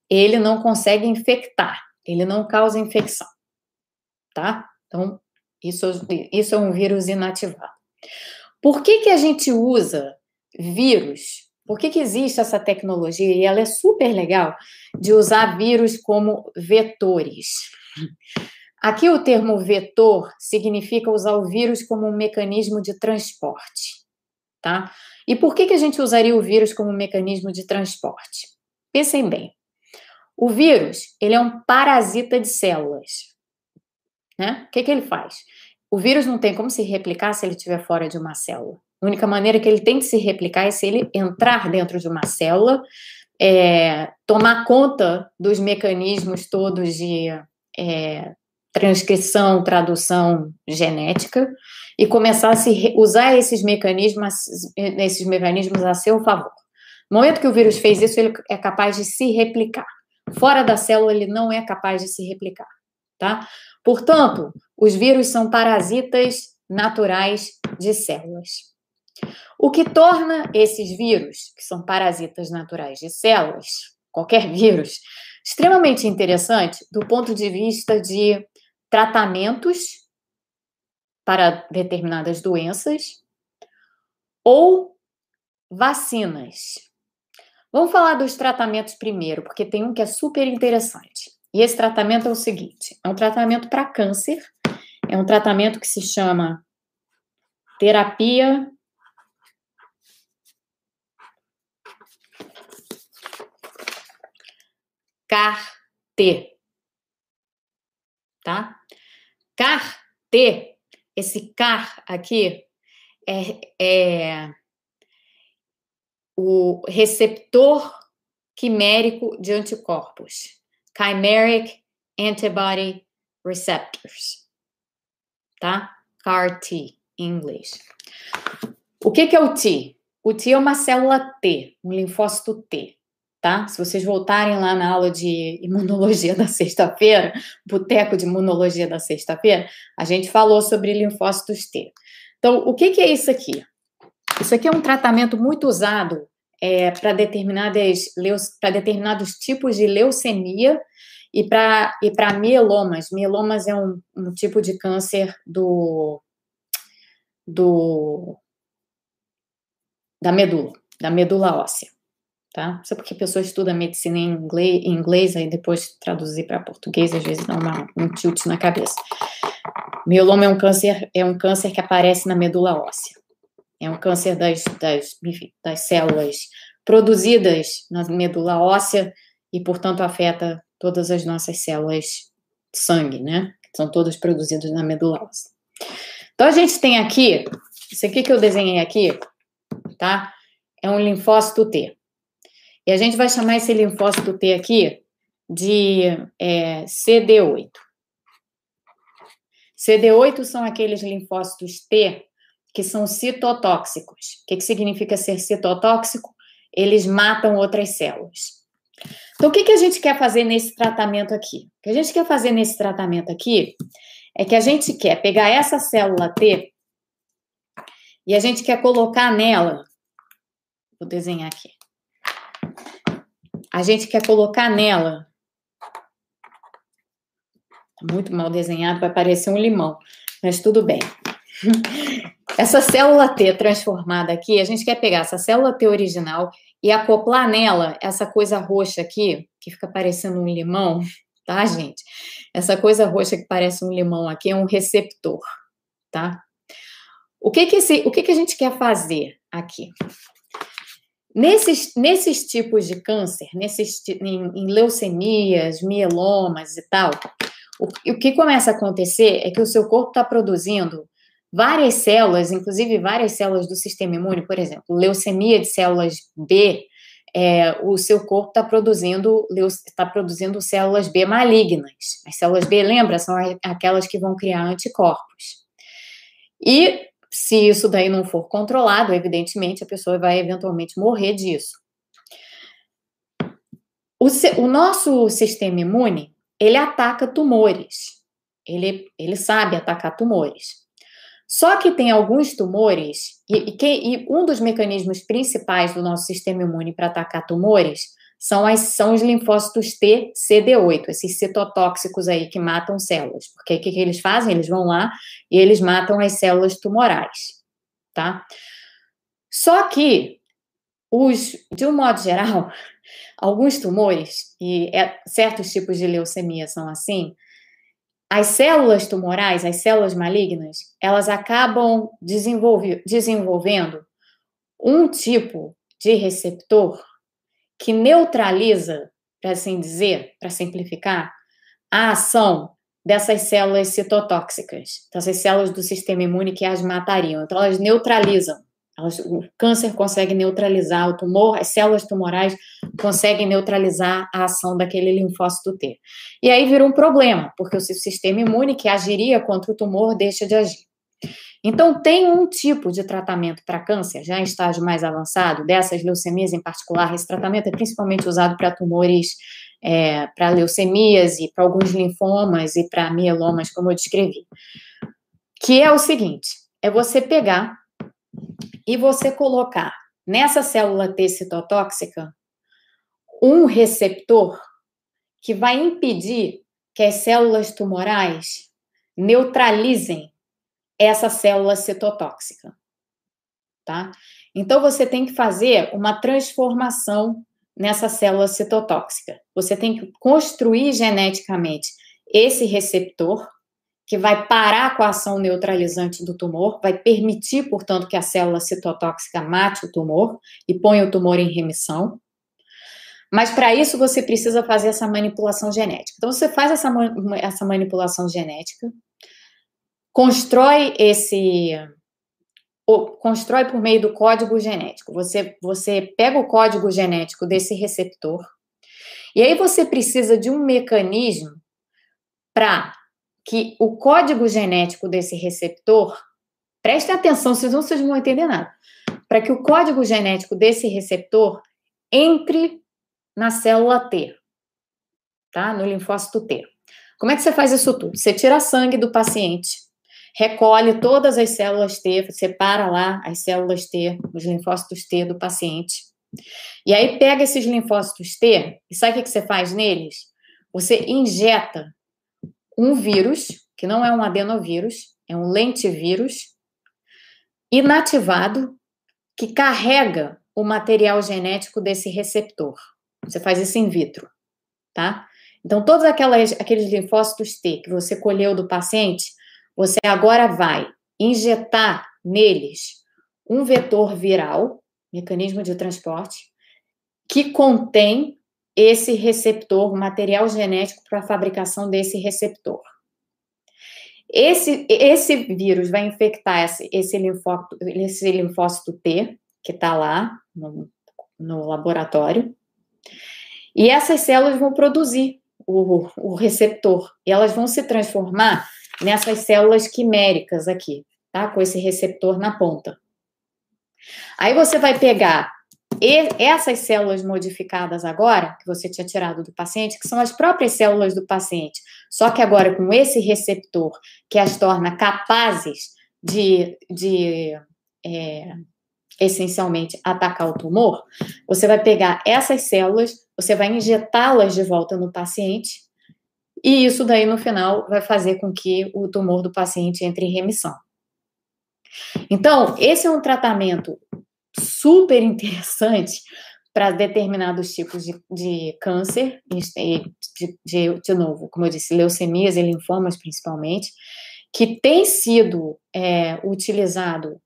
ele não consegue infectar, ele não causa infecção, tá? Então, isso, isso é um vírus inativado. Por que, que a gente usa vírus por que, que existe essa tecnologia? E ela é super legal de usar vírus como vetores. Aqui o termo vetor significa usar o vírus como um mecanismo de transporte, tá? E por que, que a gente usaria o vírus como mecanismo de transporte? Pensem bem. O vírus, ele é um parasita de células, né? O que, que ele faz? O vírus não tem como se replicar se ele estiver fora de uma célula. A única maneira que ele tem de se replicar é se ele entrar dentro de uma célula, é, tomar conta dos mecanismos todos de é, transcrição, tradução genética e começar a se usar esses mecanismos, esses mecanismos a seu favor. No momento que o vírus fez isso, ele é capaz de se replicar. Fora da célula, ele não é capaz de se replicar, tá? Portanto, os vírus são parasitas naturais de células. O que torna esses vírus, que são parasitas naturais de células, qualquer vírus, extremamente interessante do ponto de vista de tratamentos para determinadas doenças ou vacinas. Vamos falar dos tratamentos primeiro, porque tem um que é super interessante. E esse tratamento é o seguinte: é um tratamento para câncer, é um tratamento que se chama terapia CAR-T. Tá? CAR-T, esse CAR aqui, é, é o receptor quimérico de anticorpos. Chimeric Antibody Receptors. Tá? CAR-T, em inglês. O que, que é o T? O T é uma célula T, um linfócito T tá? Se vocês voltarem lá na aula de imunologia <laughs> da sexta-feira, boteco de imunologia da sexta-feira, a gente falou sobre linfócitos T. Então, o que, que é isso aqui? Isso aqui é um tratamento muito usado é, para determinados tipos de leucemia e para e para mielomas. Mielomas é um, um tipo de câncer do do da medula, da medula óssea tá? É porque a pessoa estuda medicina em inglês, em inglês aí depois traduzir para português, às vezes dá uma, um tilt na cabeça. Mieloma é um câncer, é um câncer que aparece na medula óssea. É um câncer das, das, enfim, das células produzidas na medula óssea e, portanto, afeta todas as nossas células sangue, né? São todas produzidas na medula óssea. Então, a gente tem aqui, isso aqui que eu desenhei aqui, tá? É um linfócito T. E a gente vai chamar esse linfócito T aqui de é, CD8. CD8 são aqueles linfócitos T que são citotóxicos. O que, que significa ser citotóxico? Eles matam outras células. Então, o que, que a gente quer fazer nesse tratamento aqui? O que a gente quer fazer nesse tratamento aqui é que a gente quer pegar essa célula T e a gente quer colocar nela. Vou desenhar aqui a gente quer colocar nela. Muito mal desenhado, vai parecer um limão, mas tudo bem. <laughs> Essa célula T transformada aqui, a gente quer pegar essa célula T original e acoplar nela essa coisa roxa aqui, que fica parecendo um limão, tá, gente? Essa coisa roxa que parece um limão aqui é um receptor, tá? O que que, esse, o que, que a gente quer fazer aqui? Nesses, nesses tipos de câncer, nesses, em, em leucemias, mielomas e tal, o, o que começa a acontecer é que o seu corpo está produzindo várias células, inclusive várias células do sistema imune, por exemplo, leucemia de células B, é, o seu corpo está produzindo, está produzindo células B malignas. As células B, lembra, são aquelas que vão criar anticorpos. E se isso daí não for controlado, evidentemente a pessoa vai eventualmente morrer disso. O, o nosso sistema imune, ele ataca tumores. Ele, ele sabe atacar tumores. Só que tem alguns tumores, e, e, que, e um dos mecanismos principais do nosso sistema imune para atacar tumores são, as, são os linfócitos T, CD8, esses citotóxicos aí que matam células. Porque o que, que eles fazem? Eles vão lá e eles matam as células tumorais, tá? Só que os, de um modo geral, <laughs> alguns tumores, e é, certos tipos de leucemia são assim, as células tumorais, as células malignas, elas acabam desenvolve, desenvolvendo um tipo de receptor que neutraliza, para assim dizer, para simplificar, a ação dessas células citotóxicas, dessas células do sistema imune que as matariam. Então, elas neutralizam elas, o câncer consegue neutralizar o tumor, as células tumorais conseguem neutralizar a ação daquele linfócito T. E aí vira um problema, porque o sistema imune que agiria contra o tumor deixa de agir. Então, tem um tipo de tratamento para câncer, já em estágio mais avançado, dessas leucemias em particular. Esse tratamento é principalmente usado para tumores, é, para leucemias e para alguns linfomas e para mielomas, como eu descrevi. Que é o seguinte: é você pegar e você colocar nessa célula T citotóxica um receptor que vai impedir que as células tumorais neutralizem essa célula citotóxica, tá? Então você tem que fazer uma transformação nessa célula citotóxica. Você tem que construir geneticamente esse receptor que vai parar com a ação neutralizante do tumor, vai permitir, portanto, que a célula citotóxica mate o tumor e ponha o tumor em remissão. Mas para isso você precisa fazer essa manipulação genética. Então você faz essa, essa manipulação genética, constrói esse constrói por meio do código genético. Você você pega o código genético desse receptor e aí você precisa de um mecanismo para que o código genético desse receptor, prestem atenção, vocês não, vocês não vão entender nada, para que o código genético desse receptor entre na célula T, tá? No linfócito T. Como é que você faz isso tudo? Você tira sangue do paciente, recolhe todas as células T, separa lá as células T, os linfócitos T do paciente. E aí pega esses linfócitos T e sabe o que você faz neles? Você injeta um vírus, que não é um adenovírus, é um lentivírus, inativado, que carrega o material genético desse receptor. Você faz isso in vitro, tá? Então, todos aquelas, aqueles linfócitos T que você colheu do paciente, você agora vai injetar neles um vetor viral, mecanismo de transporte, que contém esse receptor, material genético para a fabricação desse receptor. Esse, esse vírus vai infectar esse, esse, linfócito, esse linfócito T, que está lá no, no, laboratório, e essas células vão produzir o, o receptor, e elas vão se transformar nessas células quiméricas aqui, tá? Com esse receptor na ponta. Aí você vai pegar essas células modificadas agora, que você tinha tirado do paciente, que são as próprias células do paciente, só que agora com esse receptor que as torna capazes de, de é, essencialmente atacar o tumor, você vai pegar essas células, você vai injetá-las de volta no paciente, e isso daí no final vai fazer com que o tumor do paciente entre em remissão. Então, esse é um tratamento super interessante para determinados tipos de, de câncer, de, de, de, novo, como eu disse, leucemias e linfomas principalmente, que tem sido é, utilizado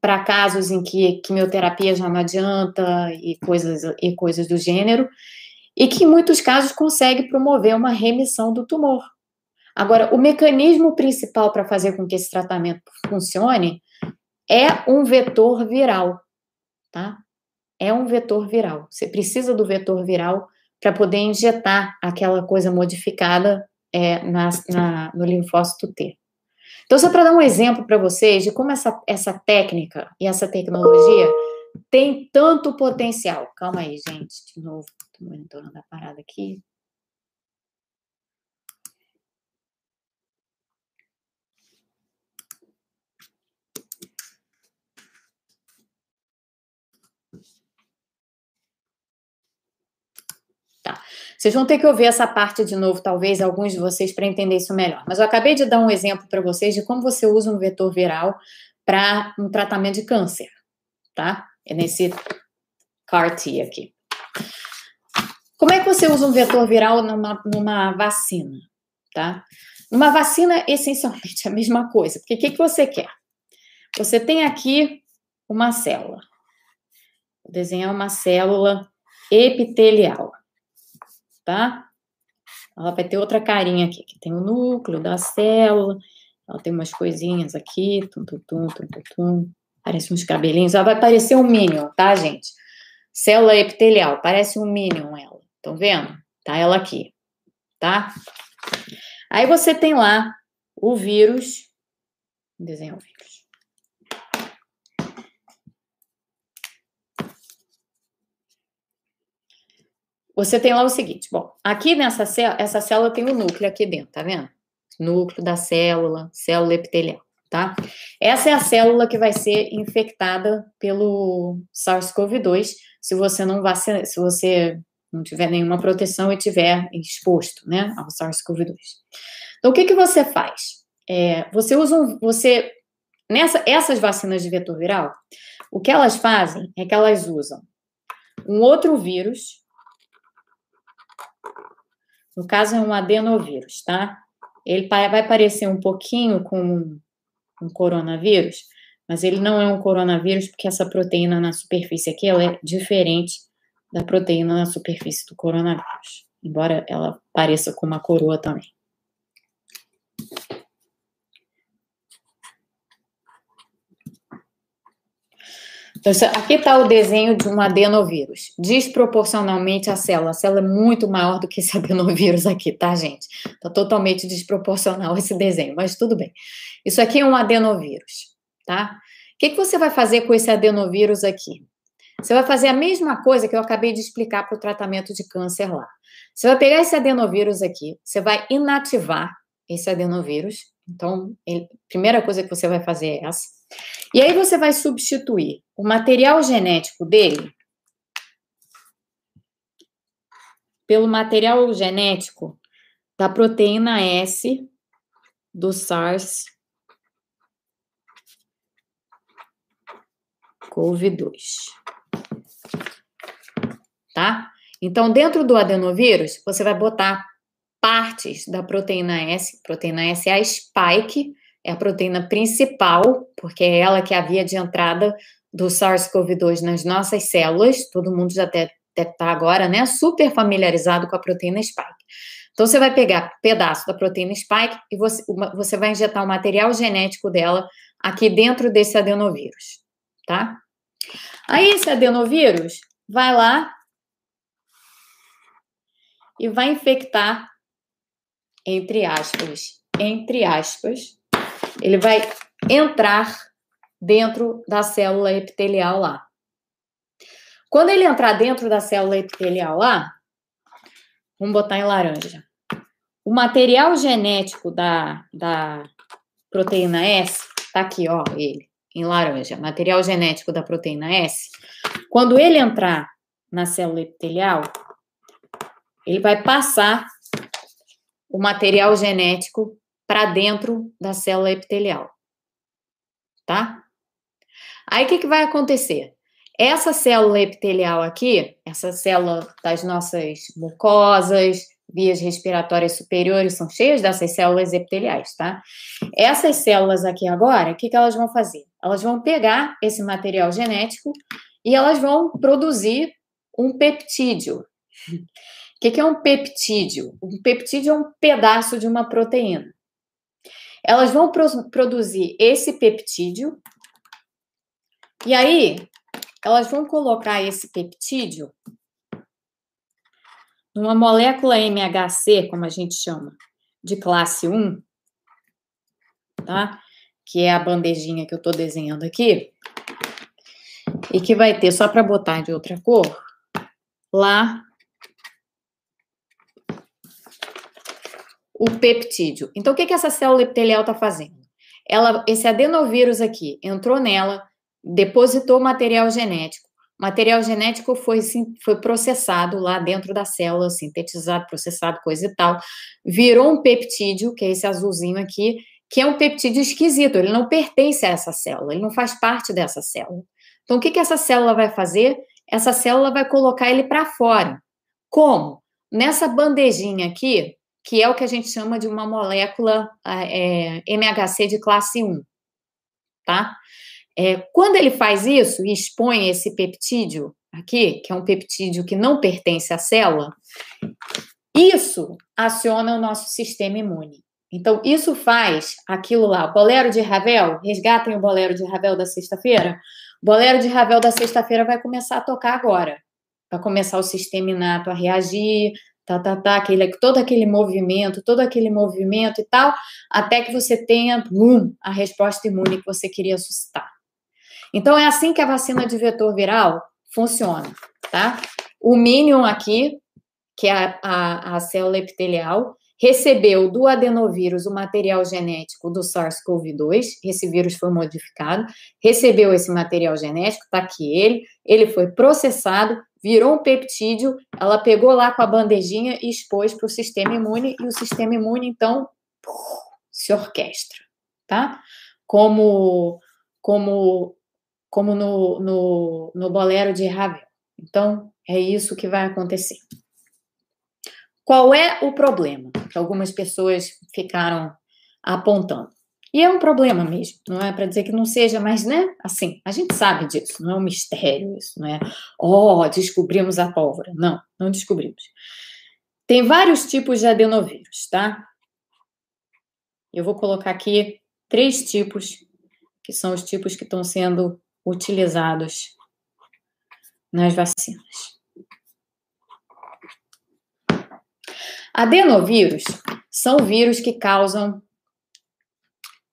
para casos em que quimioterapia já não adianta e coisas, e coisas do gênero, e que em muitos casos consegue promover uma remissão do tumor. Agora, o mecanismo principal para fazer com que esse tratamento funcione é um vetor viral, tá? é um vetor viral. Você precisa do vetor viral para poder injetar aquela coisa modificada é, na, na, no linfócito T. Então, só para dar um exemplo para vocês de como essa, essa técnica e essa tecnologia tem tanto potencial. Calma aí, gente, de novo, estou monitorando a parada aqui. Tá. Vocês vão ter que ouvir essa parte de novo, talvez, alguns de vocês, para entender isso melhor. Mas eu acabei de dar um exemplo para vocês de como você usa um vetor viral para um tratamento de câncer, tá? É nesse CAR-T aqui. Como é que você usa um vetor viral numa, numa vacina, tá? Numa vacina, essencialmente, é <laughs> a mesma coisa. Porque o que, que você quer? Você tem aqui uma célula. Vou desenhar uma célula epitelial tá? Ela vai ter outra carinha aqui, que tem o núcleo da célula, ela tem umas coisinhas aqui, tum, tum, tum, tum, tum, tum. parece uns cabelinhos, ela vai parecer um Minion, tá, gente? Célula epitelial, parece um Minion ela, estão vendo? Tá ela aqui, tá? Aí você tem lá o vírus, desenhar o vírus. você tem lá o seguinte, bom, aqui nessa célula, essa célula tem o um núcleo aqui dentro, tá vendo? Núcleo da célula, célula epitelial, tá? Essa é a célula que vai ser infectada pelo SARS-CoV-2 se você não vacina, se você não tiver nenhuma proteção e tiver exposto, né, ao SARS-CoV-2. Então, o que que você faz? É, você usa um, você nessa essas vacinas de vetor viral, o que elas fazem é que elas usam um outro vírus no caso, é um adenovírus, tá? Ele vai parecer um pouquinho com um coronavírus, mas ele não é um coronavírus porque essa proteína na superfície aqui ela é diferente da proteína na superfície do coronavírus, embora ela pareça com uma coroa também. Então, aqui está o desenho de um adenovírus, desproporcionalmente à célula. A célula é muito maior do que esse <laughs> adenovírus aqui, tá, gente? Está totalmente desproporcional esse desenho, mas tudo bem. Isso aqui é um adenovírus, tá? O que, que você vai fazer com esse adenovírus aqui? Você vai fazer a mesma coisa que eu acabei de explicar para o tratamento de câncer lá. Você vai pegar esse adenovírus aqui, você vai inativar esse adenovírus. Então, a primeira coisa que você vai fazer é essa. E aí você vai substituir o material genético dele pelo material genético da proteína S do SARS CoV-2. Tá? Então, dentro do adenovírus, você vai botar partes da proteína S. Proteína S é a spike é a proteína principal, porque é ela que é a via de entrada do SARS-CoV-2 nas nossas células. Todo mundo já deve estar tá agora, né, super familiarizado com a proteína spike. Então, você vai pegar pedaço da proteína spike e você, você vai injetar o material genético dela aqui dentro desse adenovírus, tá? Aí, esse adenovírus vai lá e vai infectar, entre aspas, entre aspas, ele vai entrar dentro da célula epitelial lá. Quando ele entrar dentro da célula epitelial lá, vamos botar em laranja. O material genético da, da proteína S, tá aqui, ó, ele, em laranja. Material genético da proteína S. Quando ele entrar na célula epitelial, ele vai passar o material genético para dentro da célula epitelial. Tá? Aí o que, que vai acontecer? Essa célula epitelial aqui, essa célula das nossas mucosas, vias respiratórias superiores, são cheias dessas células epiteliais, tá? Essas células aqui agora, o que, que elas vão fazer? Elas vão pegar esse material genético e elas vão produzir um peptídeo. O que, que é um peptídeo? Um peptídeo é um pedaço de uma proteína. Elas vão pro produzir esse peptídeo. E aí, elas vão colocar esse peptídeo numa molécula MHC, como a gente chama, de classe 1, tá? Que é a bandejinha que eu estou desenhando aqui. E que vai ter, só para botar de outra cor, lá o peptídeo. Então, o que, que essa célula epitelial está fazendo? Ela, esse adenovírus aqui entrou nela, depositou material genético. Material genético foi, foi processado lá dentro da célula, sintetizado, processado, coisa e tal. Virou um peptídeo, que é esse azulzinho aqui, que é um peptídeo esquisito, ele não pertence a essa célula, ele não faz parte dessa célula. Então, o que, que essa célula vai fazer? Essa célula vai colocar ele para fora. Como? Nessa bandejinha aqui, que é o que a gente chama de uma molécula é, MHC de classe 1, tá? É, quando ele faz isso e expõe esse peptídeo aqui, que é um peptídeo que não pertence à célula, isso aciona o nosso sistema imune. Então, isso faz aquilo lá, o bolero de Ravel, resgatem o bolero de Ravel da sexta-feira. O bolero de Ravel da sexta-feira vai começar a tocar agora. Vai começar o sistema inato a reagir, tá, tá, tá, aquele, todo aquele movimento, todo aquele movimento e tal, até que você tenha boom, a resposta imune que você queria suscitar. Então, é assim que a vacina de vetor viral funciona, tá? O Minion aqui, que é a, a, a célula epitelial, recebeu do adenovírus o material genético do SARS-CoV-2, esse vírus foi modificado, recebeu esse material genético, tá aqui ele, ele foi processado, virou um peptídeo, ela pegou lá com a bandejinha e expôs para o sistema imune, e o sistema imune, então, se orquestra, tá? Como, como, como no, no, no bolero de Ravel. Então, é isso que vai acontecer. Qual é o problema que algumas pessoas ficaram apontando? E é um problema mesmo, não é para dizer que não seja, mas, né, assim, a gente sabe disso, não é um mistério isso, não é, oh, descobrimos a pólvora. Não, não descobrimos. Tem vários tipos de adenovírus, tá? Eu vou colocar aqui três tipos, que são os tipos que estão sendo utilizados nas vacinas. Adenovírus são vírus que causam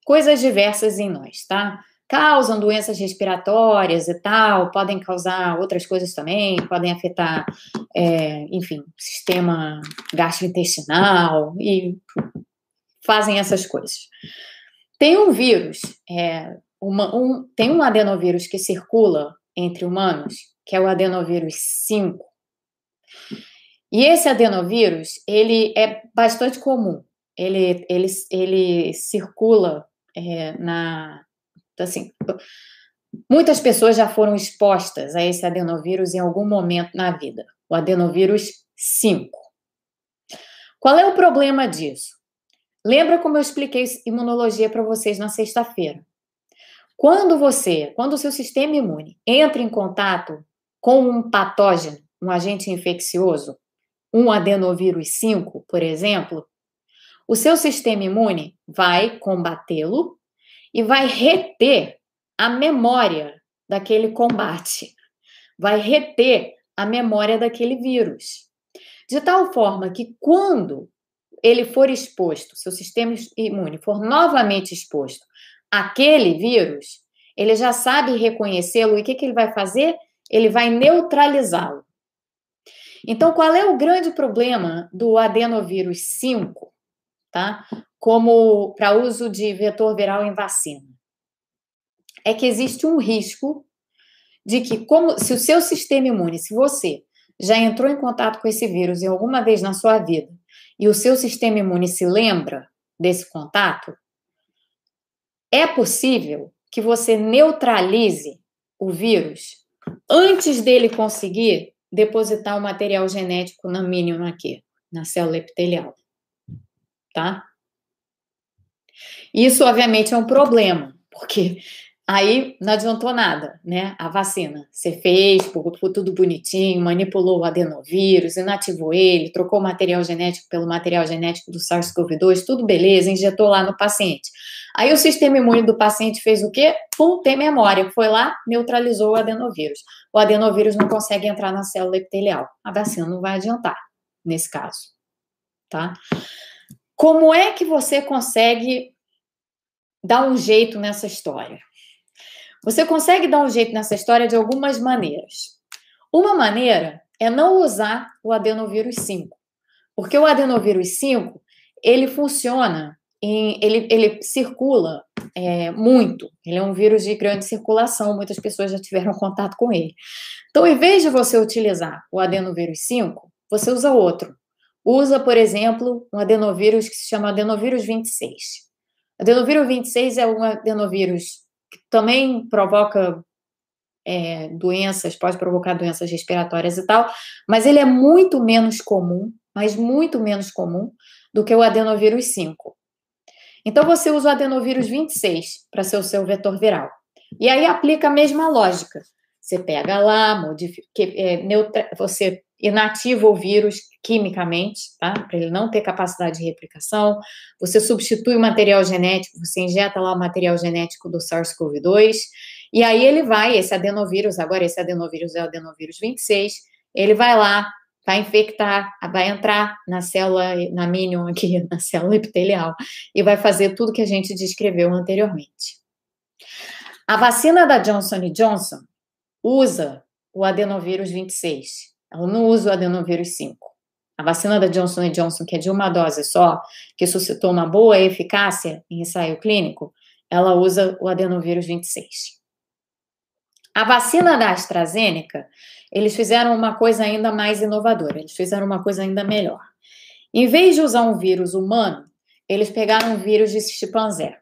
coisas diversas em nós, tá? Causam doenças respiratórias e tal, podem causar outras coisas também, podem afetar, é, enfim, sistema gastrointestinal e fazem essas coisas. Tem um vírus, é, uma, um, tem um adenovírus que circula entre humanos, que é o adenovírus 5. E esse adenovírus, ele é bastante comum. Ele, ele, ele circula é, na. Assim, muitas pessoas já foram expostas a esse adenovírus em algum momento na vida. O adenovírus 5. Qual é o problema disso? Lembra como eu expliquei imunologia para vocês na sexta-feira? Quando você, quando o seu sistema imune entra em contato com um patógeno, um agente infeccioso, um adenovírus 5, por exemplo, o seu sistema imune vai combatê-lo e vai reter a memória daquele combate, vai reter a memória daquele vírus. De tal forma que quando ele for exposto, seu sistema imune for novamente exposto àquele vírus, ele já sabe reconhecê-lo e o que, que ele vai fazer? Ele vai neutralizá-lo. Então, qual é o grande problema do adenovírus 5, tá? Como para uso de vetor viral em vacina? É que existe um risco de que, como se o seu sistema imune, se você já entrou em contato com esse vírus em alguma vez na sua vida e o seu sistema imune se lembra desse contato, é possível que você neutralize o vírus antes dele conseguir depositar o material genético na mínima aqui, na célula epitelial. Tá? Isso, obviamente, é um problema, porque Aí não adiantou nada, né? A vacina. Você fez, ficou tudo bonitinho, manipulou o adenovírus, inativou ele, trocou o material genético pelo material genético do SARS-CoV-2, tudo beleza, injetou lá no paciente. Aí o sistema imune do paciente fez o quê? Pum, tem memória. Foi lá, neutralizou o adenovírus. O adenovírus não consegue entrar na célula epitelial. A vacina não vai adiantar nesse caso, tá? Como é que você consegue dar um jeito nessa história? Você consegue dar um jeito nessa história de algumas maneiras. Uma maneira é não usar o adenovírus 5, porque o adenovírus 5 ele funciona, em, ele, ele circula é, muito. Ele é um vírus de grande circulação, muitas pessoas já tiveram contato com ele. Então, em vez de você utilizar o adenovírus 5, você usa outro. Usa, por exemplo, um adenovírus que se chama adenovírus 26. Adenovírus 26 é um adenovírus que também provoca é, doenças, pode provocar doenças respiratórias e tal, mas ele é muito menos comum, mas muito menos comum do que o adenovírus 5. Então você usa o adenovírus 26 para ser o seu vetor viral. E aí aplica a mesma lógica. Você pega lá, modifica, é, neutra, você inativa o vírus quimicamente, tá? Para ele não ter capacidade de replicação. Você substitui o material genético, você injeta lá o material genético do SARS-CoV-2, e aí ele vai, esse adenovírus, agora esse adenovírus é o adenovírus 26, ele vai lá, vai infectar, vai entrar na célula, na minion aqui, <laughs> na célula epitelial, e vai fazer tudo que a gente descreveu anteriormente. A vacina da Johnson Johnson usa o adenovírus 26, ela não usa o adenovírus 5. A vacina da Johnson Johnson, que é de uma dose só, que suscitou uma boa eficácia em ensaio clínico, ela usa o adenovírus 26. A vacina da AstraZeneca, eles fizeram uma coisa ainda mais inovadora, eles fizeram uma coisa ainda melhor. Em vez de usar um vírus humano, eles pegaram um vírus de chimpanzé.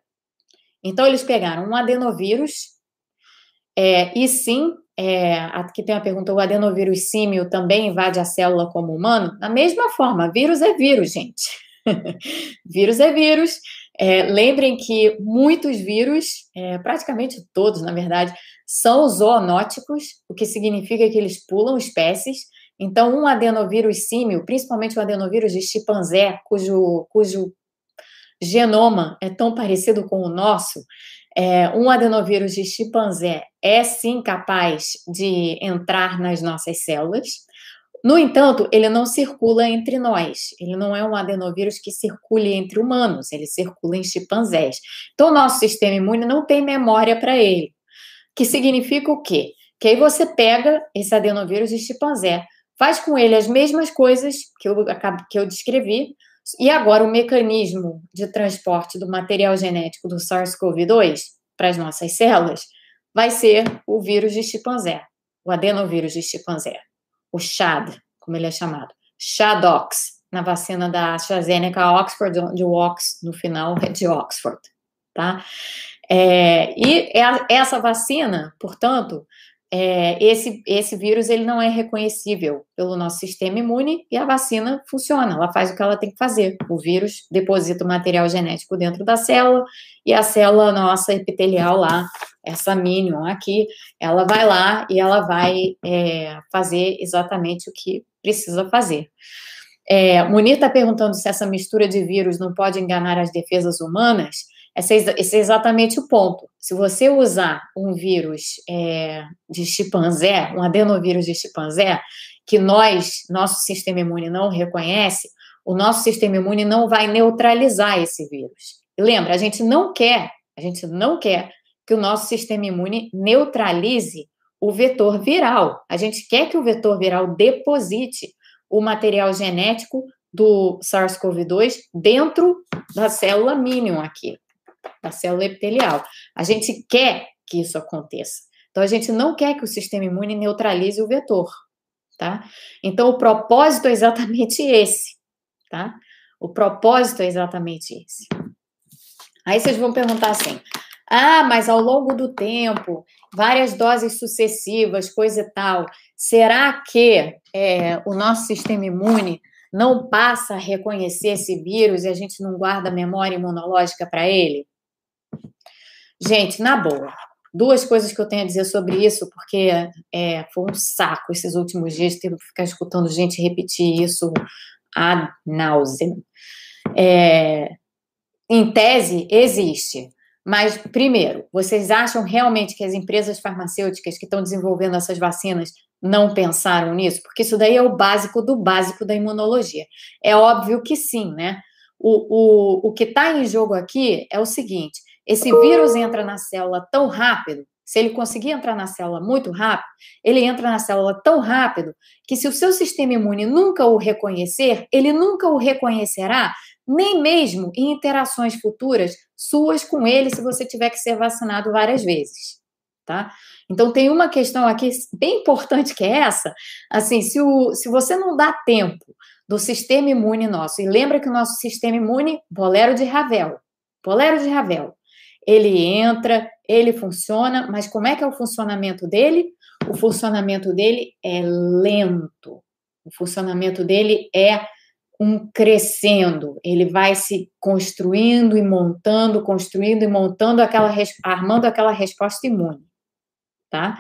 Então, eles pegaram um adenovírus, é, e sim, é, aqui tem uma pergunta: o adenovírus símil também invade a célula como humano? Da mesma forma, vírus é vírus, gente. <laughs> vírus é vírus. É, lembrem que muitos vírus, é, praticamente todos, na verdade, são zoonóticos, o que significa que eles pulam espécies. Então, um adenovírus símil, principalmente o adenovírus de chimpanzé, cujo, cujo genoma é tão parecido com o nosso, é, um adenovírus de chimpanzé é sim capaz de entrar nas nossas células. No entanto, ele não circula entre nós. Ele não é um adenovírus que circule entre humanos, ele circula em chimpanzés. Então, nosso sistema imune não tem memória para ele. Que significa o quê? Que aí você pega esse adenovírus de chimpanzé, faz com ele as mesmas coisas que eu, que eu descrevi, e agora, o mecanismo de transporte do material genético do SARS-CoV-2 para as nossas células vai ser o vírus de chimpanzé, o adenovírus de chimpanzé, o CHAD, como ele é chamado, CHADOX, na vacina da AstraZeneca Oxford, onde o Ox no final é de Oxford, tá? É, e essa vacina, portanto, é, esse, esse vírus ele não é reconhecível pelo nosso sistema imune e a vacina funciona, ela faz o que ela tem que fazer. O vírus deposita o material genético dentro da célula e a célula nossa epitelial lá, essa minion aqui, ela vai lá e ela vai é, fazer exatamente o que precisa fazer. É, está perguntando se essa mistura de vírus não pode enganar as defesas humanas. Esse é exatamente o ponto. Se você usar um vírus é, de chimpanzé, um adenovírus de chimpanzé, que nós, nosso sistema imune não reconhece, o nosso sistema imune não vai neutralizar esse vírus. E lembra, a gente não quer, a gente não quer que o nosso sistema imune neutralize o vetor viral. A gente quer que o vetor viral deposite o material genético do SARS-CoV-2 dentro da célula mínima aqui da célula epitelial. A gente quer que isso aconteça. Então, a gente não quer que o sistema imune neutralize o vetor, tá? Então, o propósito é exatamente esse, tá? O propósito é exatamente esse. Aí vocês vão perguntar assim: ah, mas ao longo do tempo, várias doses sucessivas, coisa e tal, será que é, o nosso sistema imune não passa a reconhecer esse vírus e a gente não guarda memória imunológica para ele? Gente, na boa, Duas coisas que eu tenho a dizer sobre isso, porque é, foi um saco esses últimos dias ter que ficar escutando gente repetir isso ad nauseam. É, em tese, existe. Mas, primeiro, vocês acham realmente que as empresas farmacêuticas que estão desenvolvendo essas vacinas não pensaram nisso? Porque isso daí é o básico do básico da imunologia. É óbvio que sim, né? O, o, o que está em jogo aqui é o seguinte: esse vírus entra na célula tão rápido, se ele conseguir entrar na célula muito rápido, ele entra na célula tão rápido que se o seu sistema imune nunca o reconhecer, ele nunca o reconhecerá, nem mesmo em interações futuras suas com ele, se você tiver que ser vacinado várias vezes, tá? Então tem uma questão aqui bem importante que é essa, assim, se, o, se você não dá tempo do sistema imune nosso, e lembra que o nosso sistema imune, bolero de Ravel, bolero de Ravel, ele entra, ele funciona, mas como é que é o funcionamento dele? O funcionamento dele é lento. O funcionamento dele é um crescendo. Ele vai se construindo e montando, construindo e montando aquela armando aquela resposta imune, tá?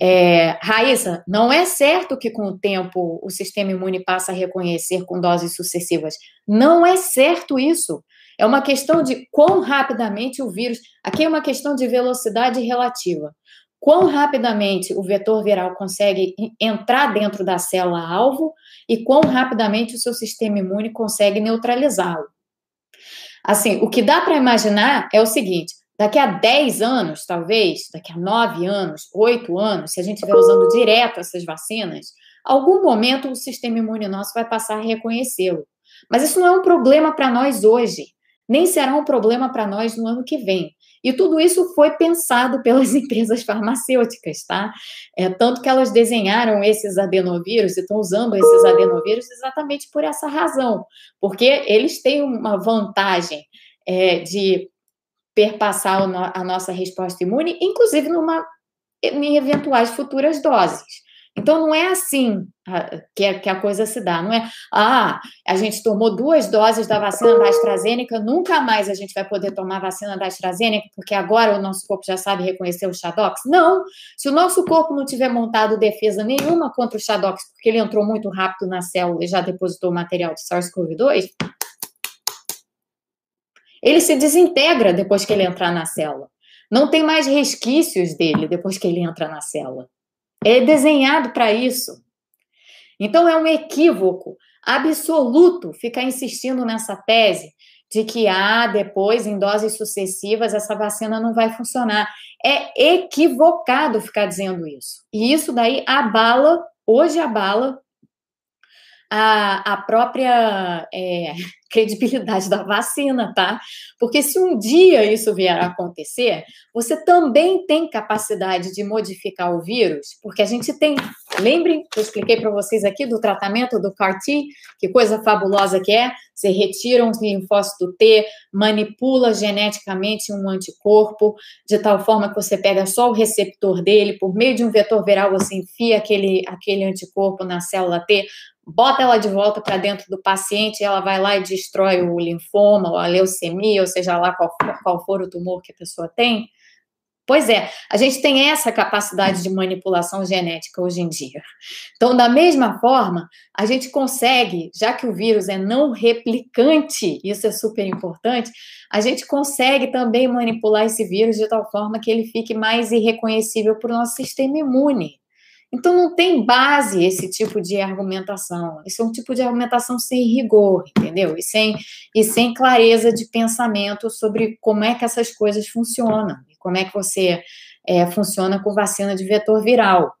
É, Raíssa, não é certo que com o tempo o sistema imune passa a reconhecer com doses sucessivas. Não é certo isso. É uma questão de quão rapidamente o vírus. Aqui é uma questão de velocidade relativa. Quão rapidamente o vetor viral consegue entrar dentro da célula-alvo e quão rapidamente o seu sistema imune consegue neutralizá-lo. Assim, o que dá para imaginar é o seguinte: daqui a 10 anos, talvez, daqui a 9 anos, 8 anos, se a gente estiver usando direto essas vacinas, algum momento o sistema imune nosso vai passar a reconhecê-lo. Mas isso não é um problema para nós hoje nem será um problema para nós no ano que vem. E tudo isso foi pensado pelas <laughs> empresas farmacêuticas, tá? É, tanto que elas desenharam esses adenovírus e estão usando esses adenovírus exatamente por essa razão, porque eles têm uma vantagem é, de perpassar a nossa resposta imune, inclusive numa, em eventuais futuras doses. Então, não é assim que, a, que a coisa se dá. Não é, ah, a gente tomou duas doses da vacina da AstraZeneca, nunca mais a gente vai poder tomar a vacina da AstraZeneca, porque agora o nosso corpo já sabe reconhecer o Shadox. Não! Se o nosso corpo não tiver montado defesa nenhuma contra o Shadox, porque ele entrou muito rápido na célula e já depositou o material de SARS-CoV-2, ele se desintegra depois que ele entrar na célula. Não tem mais resquícios dele depois que ele entra na célula. É desenhado para isso. Então é um equívoco absoluto ficar insistindo nessa tese de que ah, depois em doses sucessivas essa vacina não vai funcionar. É equivocado ficar dizendo isso. E isso daí abala, hoje abala a, a própria é, <laughs> credibilidade da vacina, tá? Porque se um dia isso vier a acontecer, você também tem capacidade de modificar o vírus, porque a gente tem. Lembrem que eu expliquei para vocês aqui do tratamento do CAR-T, que coisa fabulosa que é. Você retira um linfócito T, manipula geneticamente um anticorpo, de tal forma que você pega só o receptor dele, por meio de um vetor viral, você enfia aquele, aquele anticorpo na célula T, bota ela de volta para dentro do paciente, ela vai lá e destrói o linfoma, ou a leucemia, ou seja lá qual for, qual for o tumor que a pessoa tem. Pois é, a gente tem essa capacidade de manipulação genética hoje em dia. Então, da mesma forma, a gente consegue, já que o vírus é não replicante, isso é super importante, a gente consegue também manipular esse vírus de tal forma que ele fique mais irreconhecível para o nosso sistema imune. Então, não tem base esse tipo de argumentação. Isso é um tipo de argumentação sem rigor, entendeu? E sem, e sem clareza de pensamento sobre como é que essas coisas funcionam e como é que você é, funciona com vacina de vetor viral.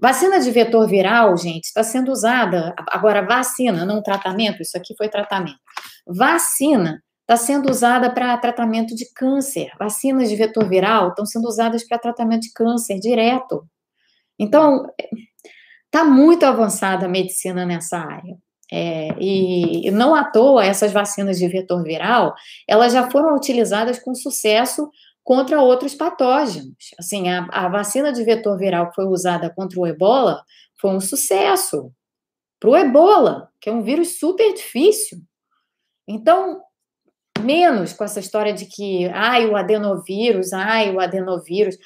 Vacina de vetor viral, gente, está sendo usada. Agora, vacina, não tratamento, isso aqui foi tratamento. Vacina está sendo usada para tratamento de câncer. Vacinas de vetor viral estão sendo usadas para tratamento de câncer direto. Então, está muito avançada a medicina nessa área. É, e não à toa essas vacinas de vetor viral, elas já foram utilizadas com sucesso contra outros patógenos. Assim, a, a vacina de vetor viral que foi usada contra o ebola foi um sucesso para o ebola, que é um vírus super difícil. Então, menos com essa história de que, ai, o adenovírus, ai, o adenovírus,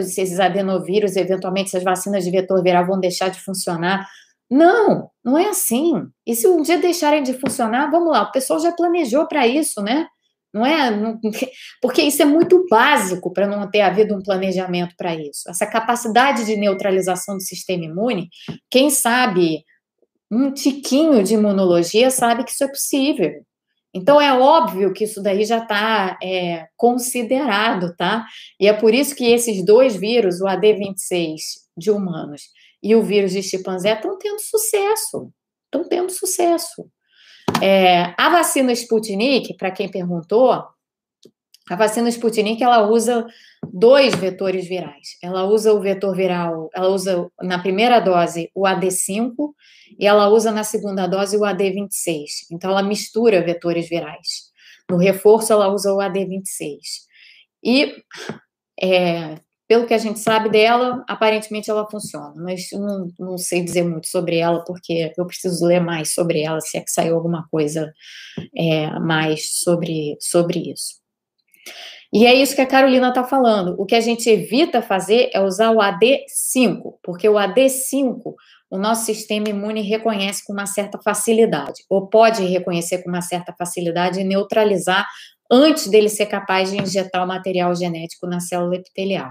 esses adenovírus, eventualmente, essas vacinas de vetor viral vão deixar de funcionar. Não, não é assim. E se um dia deixarem de funcionar, vamos lá, o pessoal já planejou para isso, né? Não é? <laughs> Porque isso é muito básico para não ter havido um planejamento para isso. Essa capacidade de neutralização do sistema imune, quem sabe um tiquinho de imunologia sabe que isso é possível. Então é óbvio que isso daí já está é, considerado, tá? E é por isso que esses dois vírus, o AD26 de humanos e o vírus de chimpanzé, estão tendo sucesso. Estão tendo sucesso. É, a vacina Sputnik, para quem perguntou, a vacina Sputnik ela usa dois vetores virais. Ela usa o vetor viral, ela usa na primeira dose o AD5 e ela usa na segunda dose o AD26. Então ela mistura vetores virais. No reforço ela usa o AD26. E é, pelo que a gente sabe dela, aparentemente ela funciona, mas não, não sei dizer muito sobre ela, porque eu preciso ler mais sobre ela, se é que saiu alguma coisa é, mais sobre, sobre isso. E é isso que a Carolina está falando. O que a gente evita fazer é usar o AD5, porque o AD5 o nosso sistema imune reconhece com uma certa facilidade, ou pode reconhecer com uma certa facilidade e neutralizar antes dele ser capaz de injetar o material genético na célula epitelial.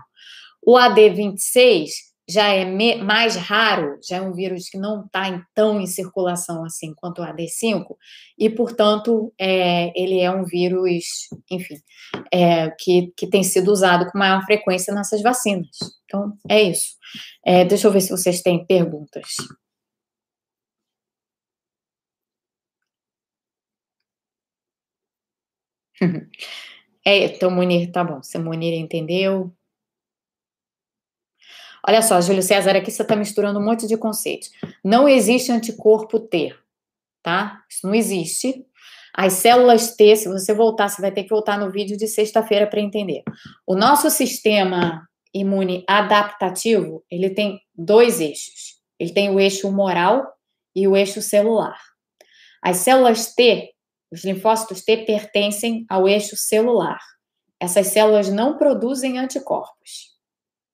O AD26 já é mais raro, já é um vírus que não está tão em circulação assim quanto o AD5, e, portanto, é, ele é um vírus, enfim, é, que, que tem sido usado com maior frequência nessas vacinas. Então, é isso. É, deixa eu ver se vocês têm perguntas. <laughs> É, então, Munir, tá bom. Se Munir entendeu, Olha só, Júlio César, aqui você está misturando um monte de conceitos. Não existe anticorpo T, tá? Isso não existe. As células T, se você voltar, você vai ter que voltar no vídeo de sexta-feira para entender. O nosso sistema imune adaptativo, ele tem dois eixos. Ele tem o eixo humoral e o eixo celular. As células T, os linfócitos T, pertencem ao eixo celular. Essas células não produzem anticorpos.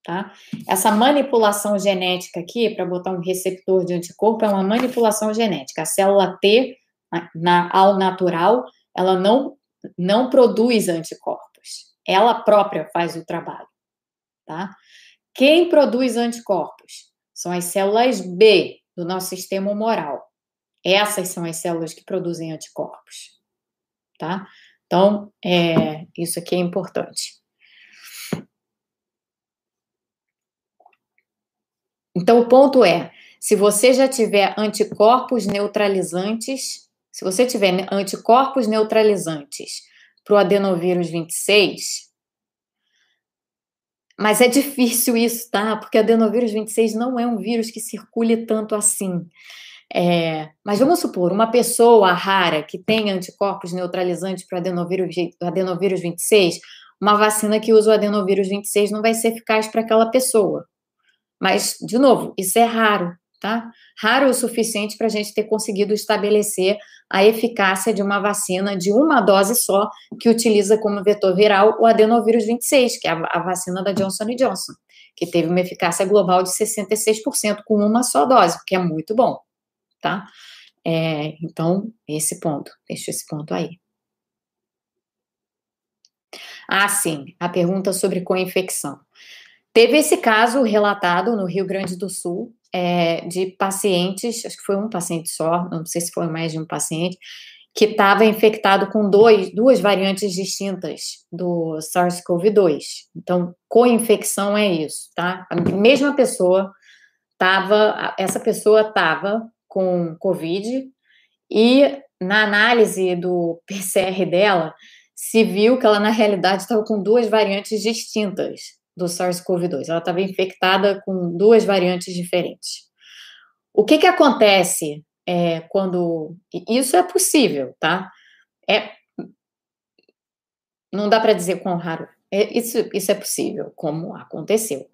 Tá? Essa manipulação genética aqui, para botar um receptor de anticorpo, é uma manipulação genética. A célula T, na, ao natural, ela não, não produz anticorpos. Ela própria faz o trabalho. Tá? Quem produz anticorpos? São as células B do nosso sistema humoral. Essas são as células que produzem anticorpos. Tá? Então, é, isso aqui é importante. Então, o ponto é: se você já tiver anticorpos neutralizantes, se você tiver anticorpos neutralizantes para o adenovírus 26, mas é difícil isso, tá? Porque adenovírus 26 não é um vírus que circule tanto assim. É, mas vamos supor, uma pessoa rara que tem anticorpos neutralizantes para adenovírus, adenovírus 26, uma vacina que usa o adenovírus 26 não vai ser eficaz para aquela pessoa. Mas, de novo, isso é raro, tá? Raro o suficiente para a gente ter conseguido estabelecer a eficácia de uma vacina de uma dose só, que utiliza como vetor viral o adenovírus 26, que é a, vacina da Johnson Johnson, que teve uma eficácia global de 66% com uma só dose, que é muito bom, tá? É, então, esse ponto, deixa esse ponto aí. Ah, sim, a pergunta sobre co-infecção. Teve esse caso relatado no Rio Grande do Sul, é, de pacientes, acho que foi um paciente só, não sei se foi mais de um paciente, que estava infectado com dois, duas variantes distintas do SARS-CoV-2. Então, co-infecção é isso, tá? A mesma pessoa estava, essa pessoa estava com Covid e na análise do PCR dela, se viu que ela na realidade estava com duas variantes distintas do SARS-CoV-2. Ela estava infectada com duas variantes diferentes. O que, que acontece é, quando. Isso é possível, tá? É, não dá para dizer quão raro. É, isso, isso é possível, como aconteceu.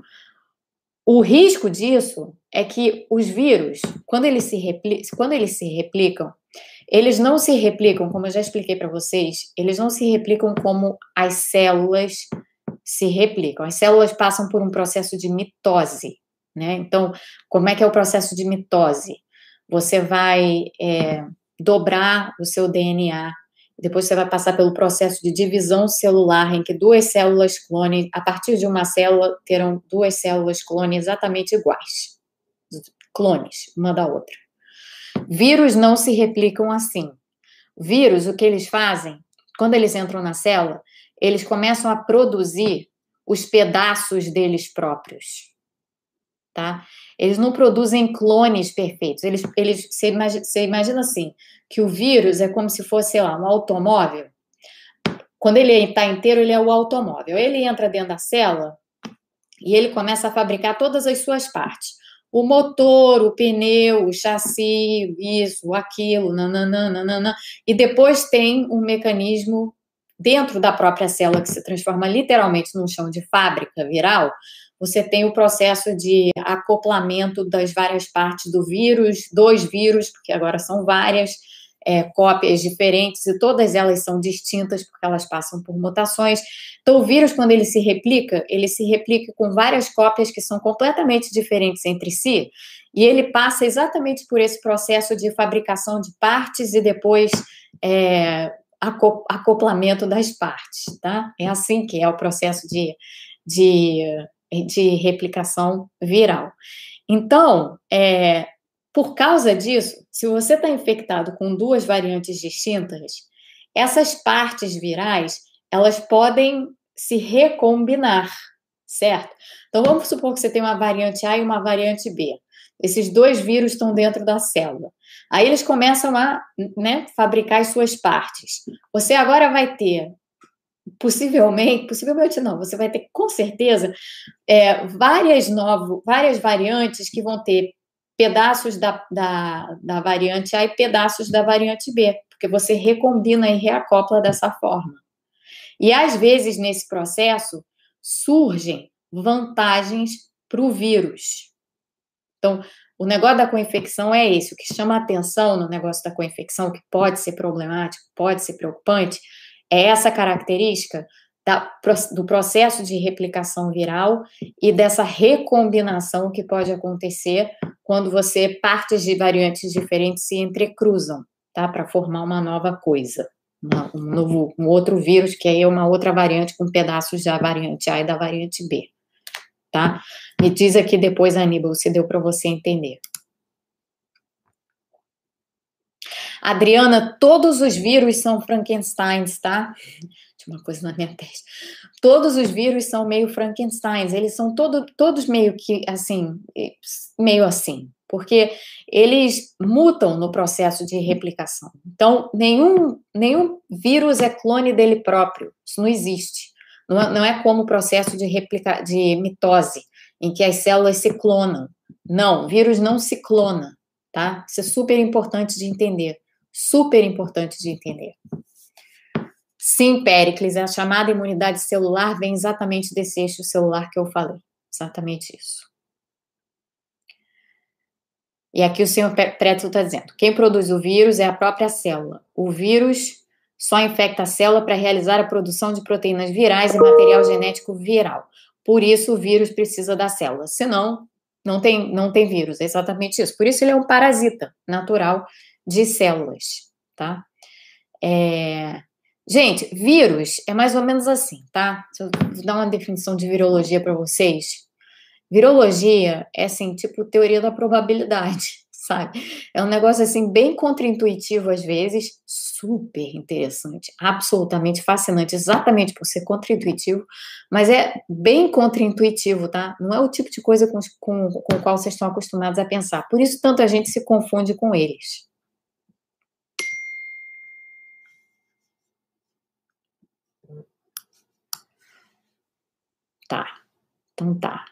O risco disso é que os vírus, quando eles se, repli quando eles se replicam, Eles não se replicam, como eu já expliquei para vocês, eles não se replicam como as células se replicam. As células passam por um processo de mitose, né? Então, como é que é o processo de mitose? Você vai é, dobrar o seu DNA, depois você vai passar pelo processo de divisão celular, em que duas células clone, a partir de uma célula, terão duas células clone exatamente iguais. Clones, uma da outra. Vírus não se replicam assim. Vírus, o que eles fazem, quando eles entram na célula, eles começam a produzir os pedaços deles próprios. Tá? Eles não produzem clones perfeitos. Eles, eles, você, imagina, você imagina assim, que o vírus é como se fosse, sei lá, um automóvel. Quando ele está inteiro, ele é o automóvel. Ele entra dentro da célula e ele começa a fabricar todas as suas partes o motor, o pneu, o chassi, isso, aquilo, nananana, e depois tem um mecanismo dentro da própria célula que se transforma literalmente num chão de fábrica viral, você tem o processo de acoplamento das várias partes do vírus, dois vírus, porque agora são várias, é, cópias diferentes e todas elas são distintas porque elas passam por mutações. Então, o vírus, quando ele se replica, ele se replica com várias cópias que são completamente diferentes entre si e ele passa exatamente por esse processo de fabricação de partes e depois é, acoplamento das partes, tá? É assim que é o processo de, de, de replicação viral. Então, é, por causa disso, se você está infectado com duas variantes distintas, essas partes virais elas podem se recombinar, certo? Então vamos supor que você tem uma variante A e uma variante B. Esses dois vírus estão dentro da célula. Aí eles começam a né, fabricar as suas partes. Você agora vai ter, possivelmente, possivelmente não, você vai ter com certeza é, várias novas, várias variantes que vão ter pedaços da, da, da variante A e pedaços da variante B, porque você recombina e reacopla dessa forma. E às vezes, nesse processo, surgem vantagens para o vírus. Então, o negócio da co-infecção é esse. O que chama atenção no negócio da co-infecção, que pode ser problemático, pode ser preocupante, é essa característica da, do processo de replicação viral e dessa recombinação que pode acontecer quando você partes de variantes diferentes se entrecruzam, tá? Para formar uma nova coisa, uma, um novo, um outro vírus que aí é uma outra variante com pedaços da variante A e da variante B, tá? Me diz aqui depois, Aníbal, se deu para você entender. Adriana, todos os vírus são Frankensteins, tá? Tinha uma coisa na minha testa. Todos os vírus são meio Frankensteins, eles são todo, todos meio que assim, meio assim, porque eles mutam no processo de replicação. Então, nenhum, nenhum vírus é clone dele próprio, isso não existe. Não é, não é como o processo de, replica, de mitose, em que as células se clonam. Não, vírus não se clona, tá? Isso é super importante de entender. Super importante de entender. Sim, Péricles, a chamada imunidade celular vem exatamente desse eixo celular que eu falei. Exatamente isso. E aqui o senhor Pretzel está dizendo: quem produz o vírus é a própria célula. O vírus só infecta a célula para realizar a produção de proteínas virais e material genético viral. Por isso, o vírus precisa da célula. Senão, não tem, não tem vírus. É exatamente isso. Por isso, ele é um parasita natural de células, tá? É... Gente, vírus é mais ou menos assim, tá? Se eu dar uma definição de virologia para vocês. Virologia é assim, tipo teoria da probabilidade, sabe? É um negócio assim bem contraintuitivo às vezes, super interessante, absolutamente fascinante, exatamente por ser contraintuitivo, mas é bem contraintuitivo, tá? Não é o tipo de coisa com, com, com o qual vocês estão acostumados a pensar. Por isso tanta gente se confunde com eles. Tá. Então tá.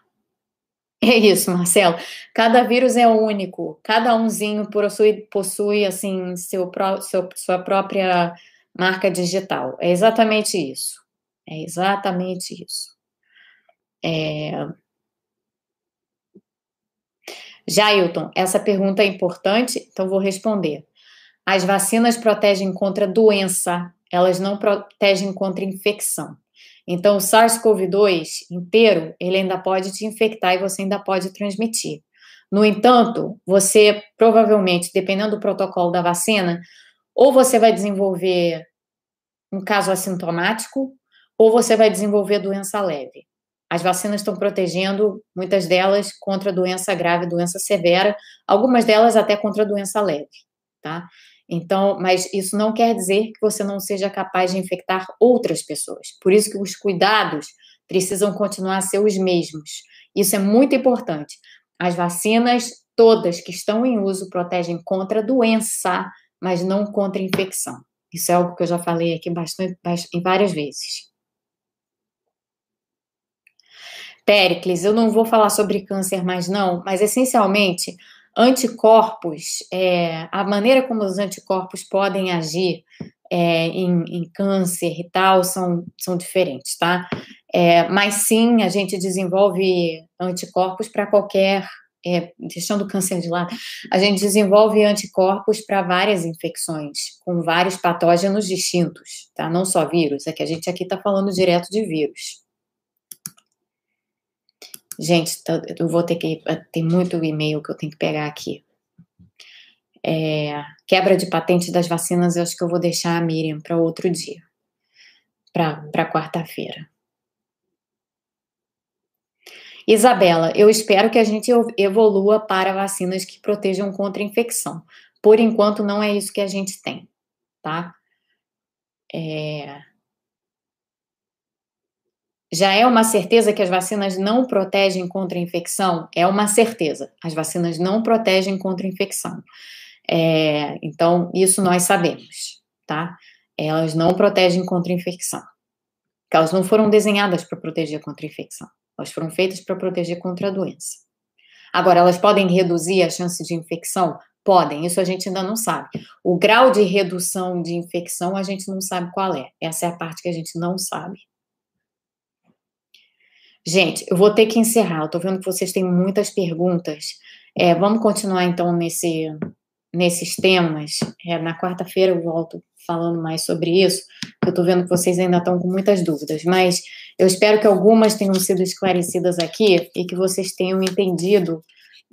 <laughs> É isso, Marcelo. Cada vírus é único. Cada umzinho possui, possui assim, seu, seu, sua própria marca digital. É exatamente isso. É exatamente isso. É... Jailton, essa pergunta é importante, então vou responder. as vacinas protegem contra doença, elas não protegem contra infecção. Então, o SARS-CoV-2 inteiro, ele ainda pode te infectar e você ainda pode transmitir. No entanto, você provavelmente, dependendo do protocolo da vacina, ou você vai desenvolver um caso assintomático, ou você vai desenvolver doença leve. As vacinas estão protegendo, muitas delas, contra doença grave, doença severa, algumas delas até contra doença leve, tá? Então, mas isso não quer dizer que você não seja capaz de infectar outras pessoas. Por isso que os cuidados precisam continuar a ser os mesmos. Isso é muito importante. As vacinas todas que estão em uso protegem contra doença, mas não contra infecção. Isso é algo que eu já falei aqui bastante, várias vezes. Péricles, eu não vou falar sobre câncer mais não, mas essencialmente anticorpos, é, a maneira como os anticorpos podem agir é, em, em, câncer e tal são, são diferentes, tá? É, mas sim, a gente desenvolve anticorpos para qualquer, é, deixando o câncer de lado, a gente desenvolve anticorpos para várias infecções, com vários patógenos distintos, tá? Não só vírus, é que a gente aqui está falando direto de vírus. Gente, eu vou ter que. Eh, tem muito e-mail que eu tenho que pegar aqui. É, quebra de patente das vacinas, eu acho que eu vou deixar a Miriam para outro dia, para quarta-feira. Isabela, eu espero que a gente evolua para vacinas que protejam contra infecção. Por enquanto, não é isso que a gente tem, tá? É, já é uma certeza que as vacinas não protegem contra a infecção? É uma certeza. As vacinas não protegem contra a infecção. É, então, isso nós sabemos, tá? Elas não protegem contra a infecção. Porque elas não foram desenhadas para proteger contra a infecção. Elas foram feitas para proteger contra a doença. Agora, elas podem reduzir a chance de infecção? Podem, isso a gente ainda não sabe. O grau de redução de infecção a gente não sabe qual é. Essa é a parte que a gente não sabe. Gente, eu vou ter que encerrar. Eu vendo que vocês têm muitas perguntas. É, vamos continuar então nesse, nesses temas. É, na quarta-feira eu volto falando mais sobre isso. Eu tô vendo que vocês ainda estão com muitas dúvidas, mas eu espero que algumas tenham sido esclarecidas aqui e que vocês tenham entendido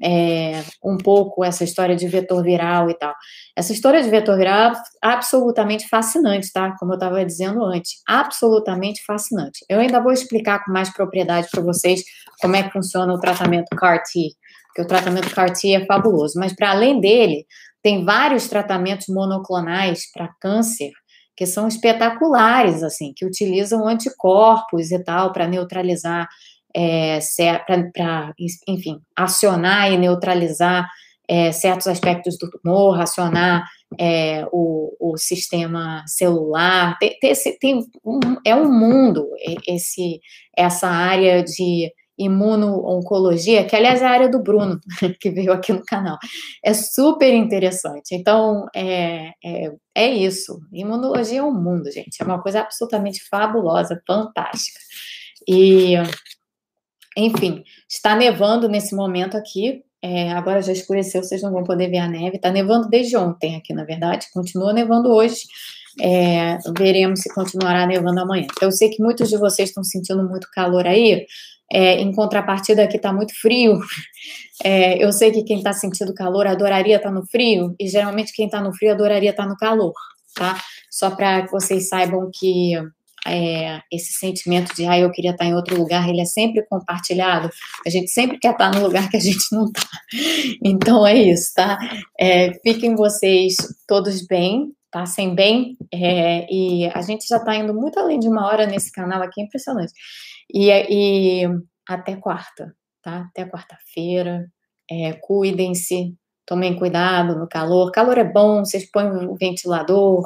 é, um pouco essa história de vetor viral e tal. Essa história de vetor viral é absolutamente fascinante, tá? Como eu estava dizendo antes, absolutamente fascinante. Eu ainda vou explicar com mais propriedade para vocês como é que funciona o tratamento CAR-T, porque o tratamento CAR-T é fabuloso, mas para além dele, tem vários tratamentos monoclonais para câncer que são espetaculares, assim, que utilizam anticorpos e tal para neutralizar é, para, enfim, acionar e neutralizar é, certos aspectos do tumor, acionar é, o, o, sistema celular. Tem, tem, tem um, é um mundo esse, essa área de imuno-oncologia, que aliás é a área do Bruno, <laughs> que veio aqui no canal. É super interessante. Então, é, é, é isso. Imunologia é um mundo, gente. É uma coisa absolutamente fabulosa, fantástica. E enfim, está nevando nesse momento aqui. É, agora já escureceu, vocês não vão poder ver a neve. Está nevando desde ontem aqui, na verdade. Continua nevando hoje. É, veremos se continuará nevando amanhã. Eu sei que muitos de vocês estão sentindo muito calor aí. É, em contrapartida, aqui está muito frio. É, eu sei que quem está sentindo calor adoraria estar tá no frio, e geralmente quem está no frio adoraria estar tá no calor, tá? Só para que vocês saibam que é, esse sentimento de, ah, eu queria estar em outro lugar, ele é sempre compartilhado. A gente sempre quer estar no lugar que a gente não está. Então é isso, tá? É, fiquem vocês todos bem, passem bem. É, e a gente já está indo muito além de uma hora nesse canal aqui, é impressionante. E, e até quarta, tá? Até quarta-feira. É, cuidem-se, tomem cuidado no calor. Calor é bom, vocês põem o ventilador,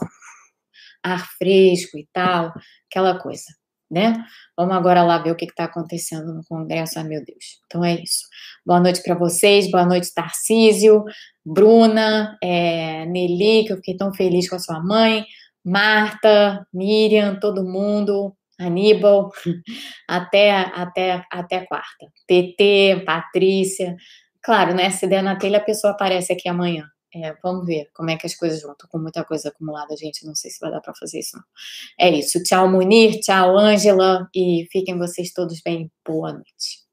ar fresco e tal, aquela coisa, né? Vamos agora lá ver o que está acontecendo no Congresso, ai meu Deus. Então é isso. Boa noite para vocês, boa noite, Tarcísio, Bruna, é, Nelly, que eu fiquei tão feliz com a sua mãe, Marta, Miriam, todo mundo, Aníbal, <laughs> até, até, até quarta. TT, Patrícia. Claro, né? Se der na telha, a pessoa aparece aqui amanhã. É, vamos ver como é que as coisas vão. Com muita coisa acumulada, gente. Não sei se vai dar para fazer isso, não. É isso. Tchau, Munir. Tchau, Ângela. E fiquem vocês todos bem. Boa noite.